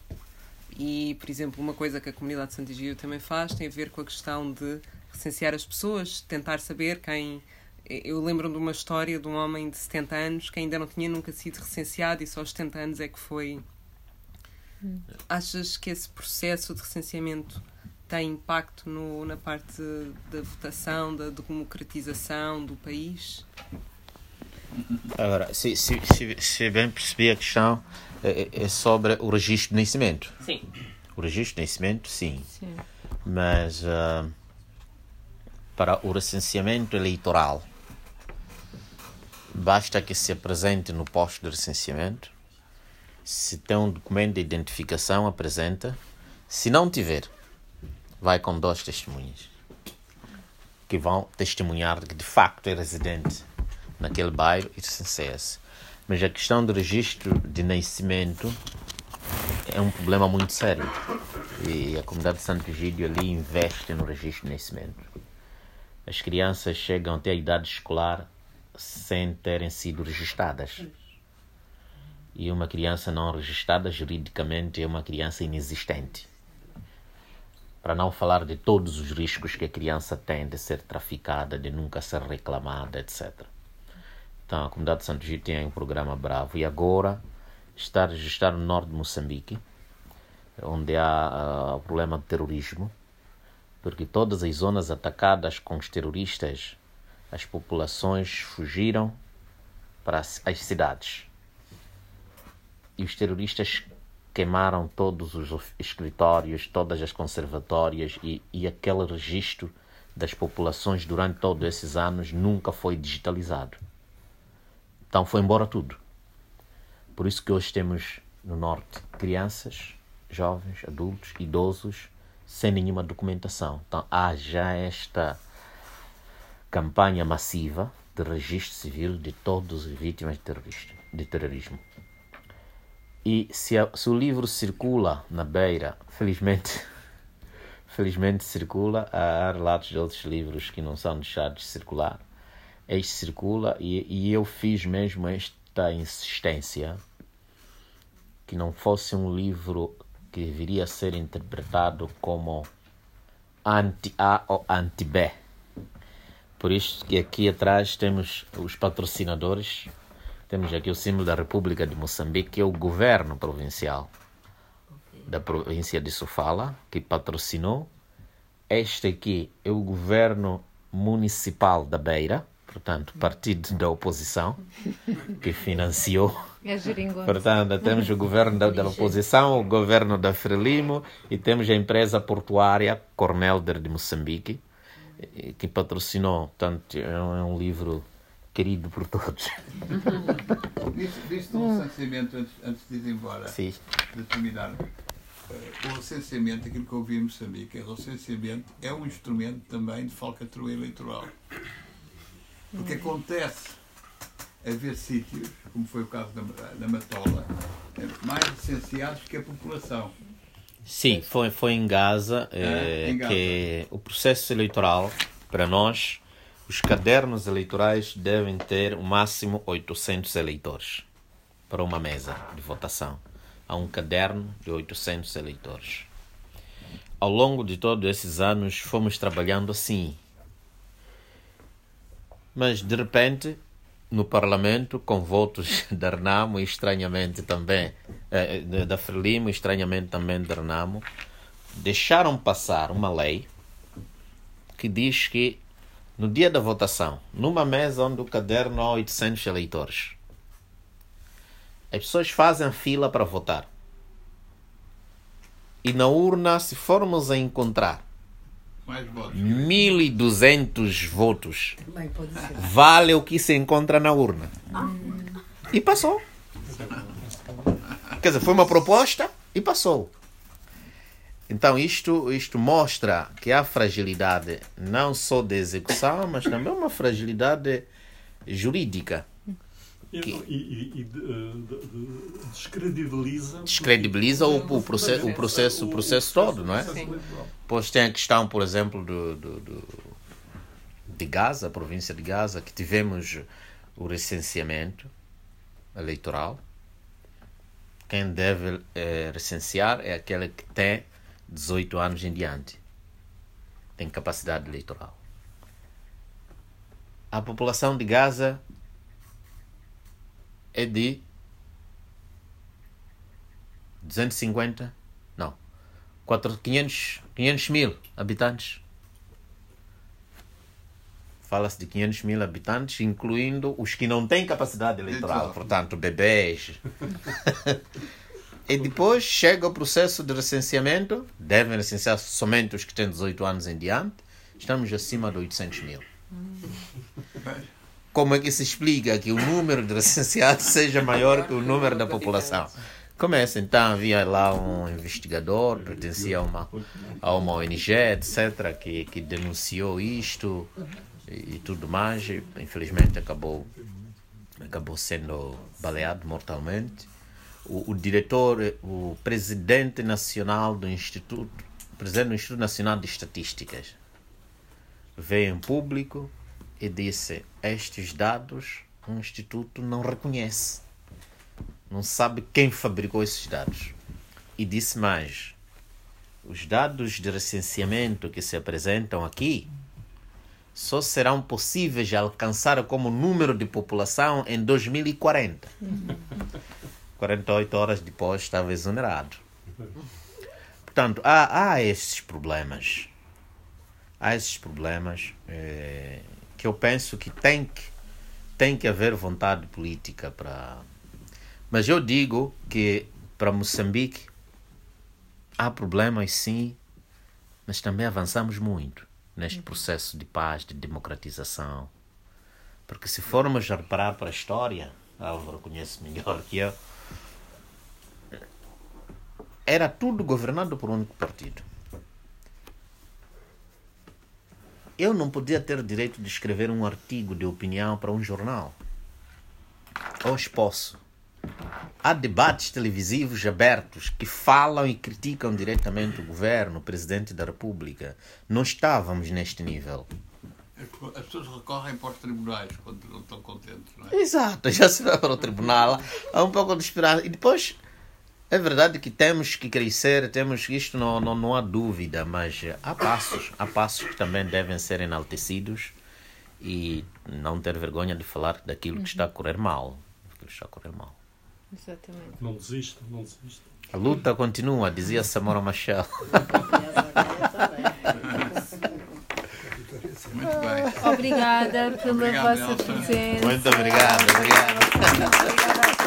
E, por exemplo, uma coisa que a comunidade de Santigio também faz tem a ver com a questão de recensear as pessoas, tentar saber quem. Eu lembro de uma história de um homem de 70 anos que ainda não tinha nunca sido recenseado e só aos 70 anos é que foi. Hum. Achas que esse processo de recenseamento tem impacto no, na parte da votação, da democratização do país? Agora, se, se, se, se bem percebi a questão, é, é, é, sobre o registro de nascimento. Sim. O registro de nascimento, sim. sim. Mas uh, para o recenseamento eleitoral, basta que se apresente no posto de recenseamento. Se tem um documento de identificação, apresenta. Se não tiver, vai com dois testemunhas que vão testemunhar que de facto é residente naquele bairro e recenseia-se. Mas a questão do registro de nascimento é um problema muito sério. E a comunidade de Santo Egídio ali investe no registro de nascimento. As crianças chegam até a idade escolar sem terem sido registradas. E uma criança não registrada juridicamente é uma criança inexistente. Para não falar de todos os riscos que a criança tem de ser traficada, de nunca ser reclamada, etc. Então, a comunidade de Santo Gil tem um programa bravo e agora está no norte de Moçambique, onde há uh, o problema de terrorismo, porque todas as zonas atacadas com os terroristas, as populações fugiram para as cidades. E os terroristas queimaram todos os escritórios, todas as conservatórias e, e aquele registro das populações durante todos esses anos nunca foi digitalizado. Então foi embora tudo. Por isso que hoje temos no Norte crianças, jovens, adultos, idosos, sem nenhuma documentação. Então há já esta campanha massiva de registro civil de todas as vítimas de terrorismo. E se, a, se, o livro circula na beira, felizmente, felizmente circula, há relatos de outros livros que não são deixados de circular este circula e, e eu fiz mesmo esta insistência que não fosse um livro que viria a ser interpretado como anti-A ou anti-B. Por isso que aqui atrás temos os patrocinadores. Temos aqui o símbolo da República de Moçambique, que é o governo provincial da província de Sofala, que patrocinou. Este aqui é o governo municipal da Beira, portanto, partido da oposição, que financiou. É portanto, temos o governo da, da, oposição, o governo da Frelimo e temos a empresa portuária Cornelder de Moçambique, que patrocinou. Portanto, é um, é livro querido por todos. Visto um recenseamento antes, antes de ir embora, Sim. de terminar. Eh, o recenseamento, aquilo que eu ouvi em Moçambique, o recenseamento é um instrumento também de falcatrua eleitoral. Porque acontece haver sítios, como foi o caso da, da Matola, mais licenciados que a população. Sim, foi, foi em Gaza, é, em Gaza. que o processo eleitoral, para nós, os cadernos eleitorais devem ter o máximo 800 eleitores para uma mesa de votação. Há um caderno de 800 eleitores. Ao longo de todos esses anos, fomos trabalhando assim, mas de repente, no Parlamento, com votos da Renamo e estranhamente também eh, da Frelimo, estranhamente também da Renamo, deixaram passar uma lei que diz que no dia da votação, numa mesa onde o caderno há 800 eleitores, as pessoas fazem fila para votar. E na urna, se formos a encontrar 1.200 votos. Vale o que se encontra na urna. E passou. Quer dizer, foi uma proposta e passou. Então, isto, isto mostra que há fragilidade não só de execução, mas também uma fragilidade jurídica. E, e, e de, descredibiliza. Descredibiliza o, o, processo, o, processo, o processo todo, não é? Pois tem a questão, por exemplo, do, do, do, de Gaza, a província de Gaza, que tivemos o recenseamento eleitoral. Quem deve é, recensear é aquele que tem 18 anos em diante. Tem capacidade eleitoral. A população de Gaza é de 250, não, 4, 500, 500 mil habitantes. Fala-se de 500 mil habitantes, incluindo os que não têm capacidade eleitoral, portanto, bebês. e depois chega o processo de recenseamento, devem recensear somente os que têm 18 anos em diante, estamos acima de 800 mil. Como é que se explica que o número de recenseados seja maior que o número da população? Começa então, havia lá um investigador, pertencia a uma, a uma ONG, etc., que, que denunciou isto e, e tudo mais. E, infelizmente acabou, acabou sendo baleado mortalmente. O, o diretor, o presidente nacional do Instituto, presidente do Instituto Nacional de Estatísticas, veio em público e disse: Estes dados o Instituto não reconhece, não sabe quem fabricou esses dados. E disse mais: os dados de recenseamento que se apresentam aqui só serão possíveis de alcançar como número de população em 2040. 48 horas depois estava exonerado. Portanto, há, há esses problemas. Há esses problemas. Eh, que eu penso que tem que, tem que haver vontade política para. Mas eu digo que para Moçambique há problemas sim, mas também avançamos muito neste processo de paz, de democratização. Porque se formos a reparar para a história, Álvaro conhece melhor que eu, era tudo governado por um único partido. eu não podia ter direito de escrever um artigo de opinião para um jornal. Hoje posso. Há debates televisivos abertos que falam e criticam diretamente o governo, o presidente da República. Não estávamos neste nível. As pessoas recorrem para os tribunais quando não estão contentes, não é? Exato, já se vai para o tribunal. Há um pouco de esperança. E depois é verdade que temos que crescer, temos que isto não, não, não há dúvida, mas há passos, há passos que também devem ser enaltecidos e não ter vergonha de falar daquilo que está a correr mal. Que está a correr mal. Exatamente. Não desista, não desista. A luta continua, dizia Samora Machel. Muito bem. Obrigada pela Obrigado, vossa presença. Muito obrigado, obrigado. Obrigada.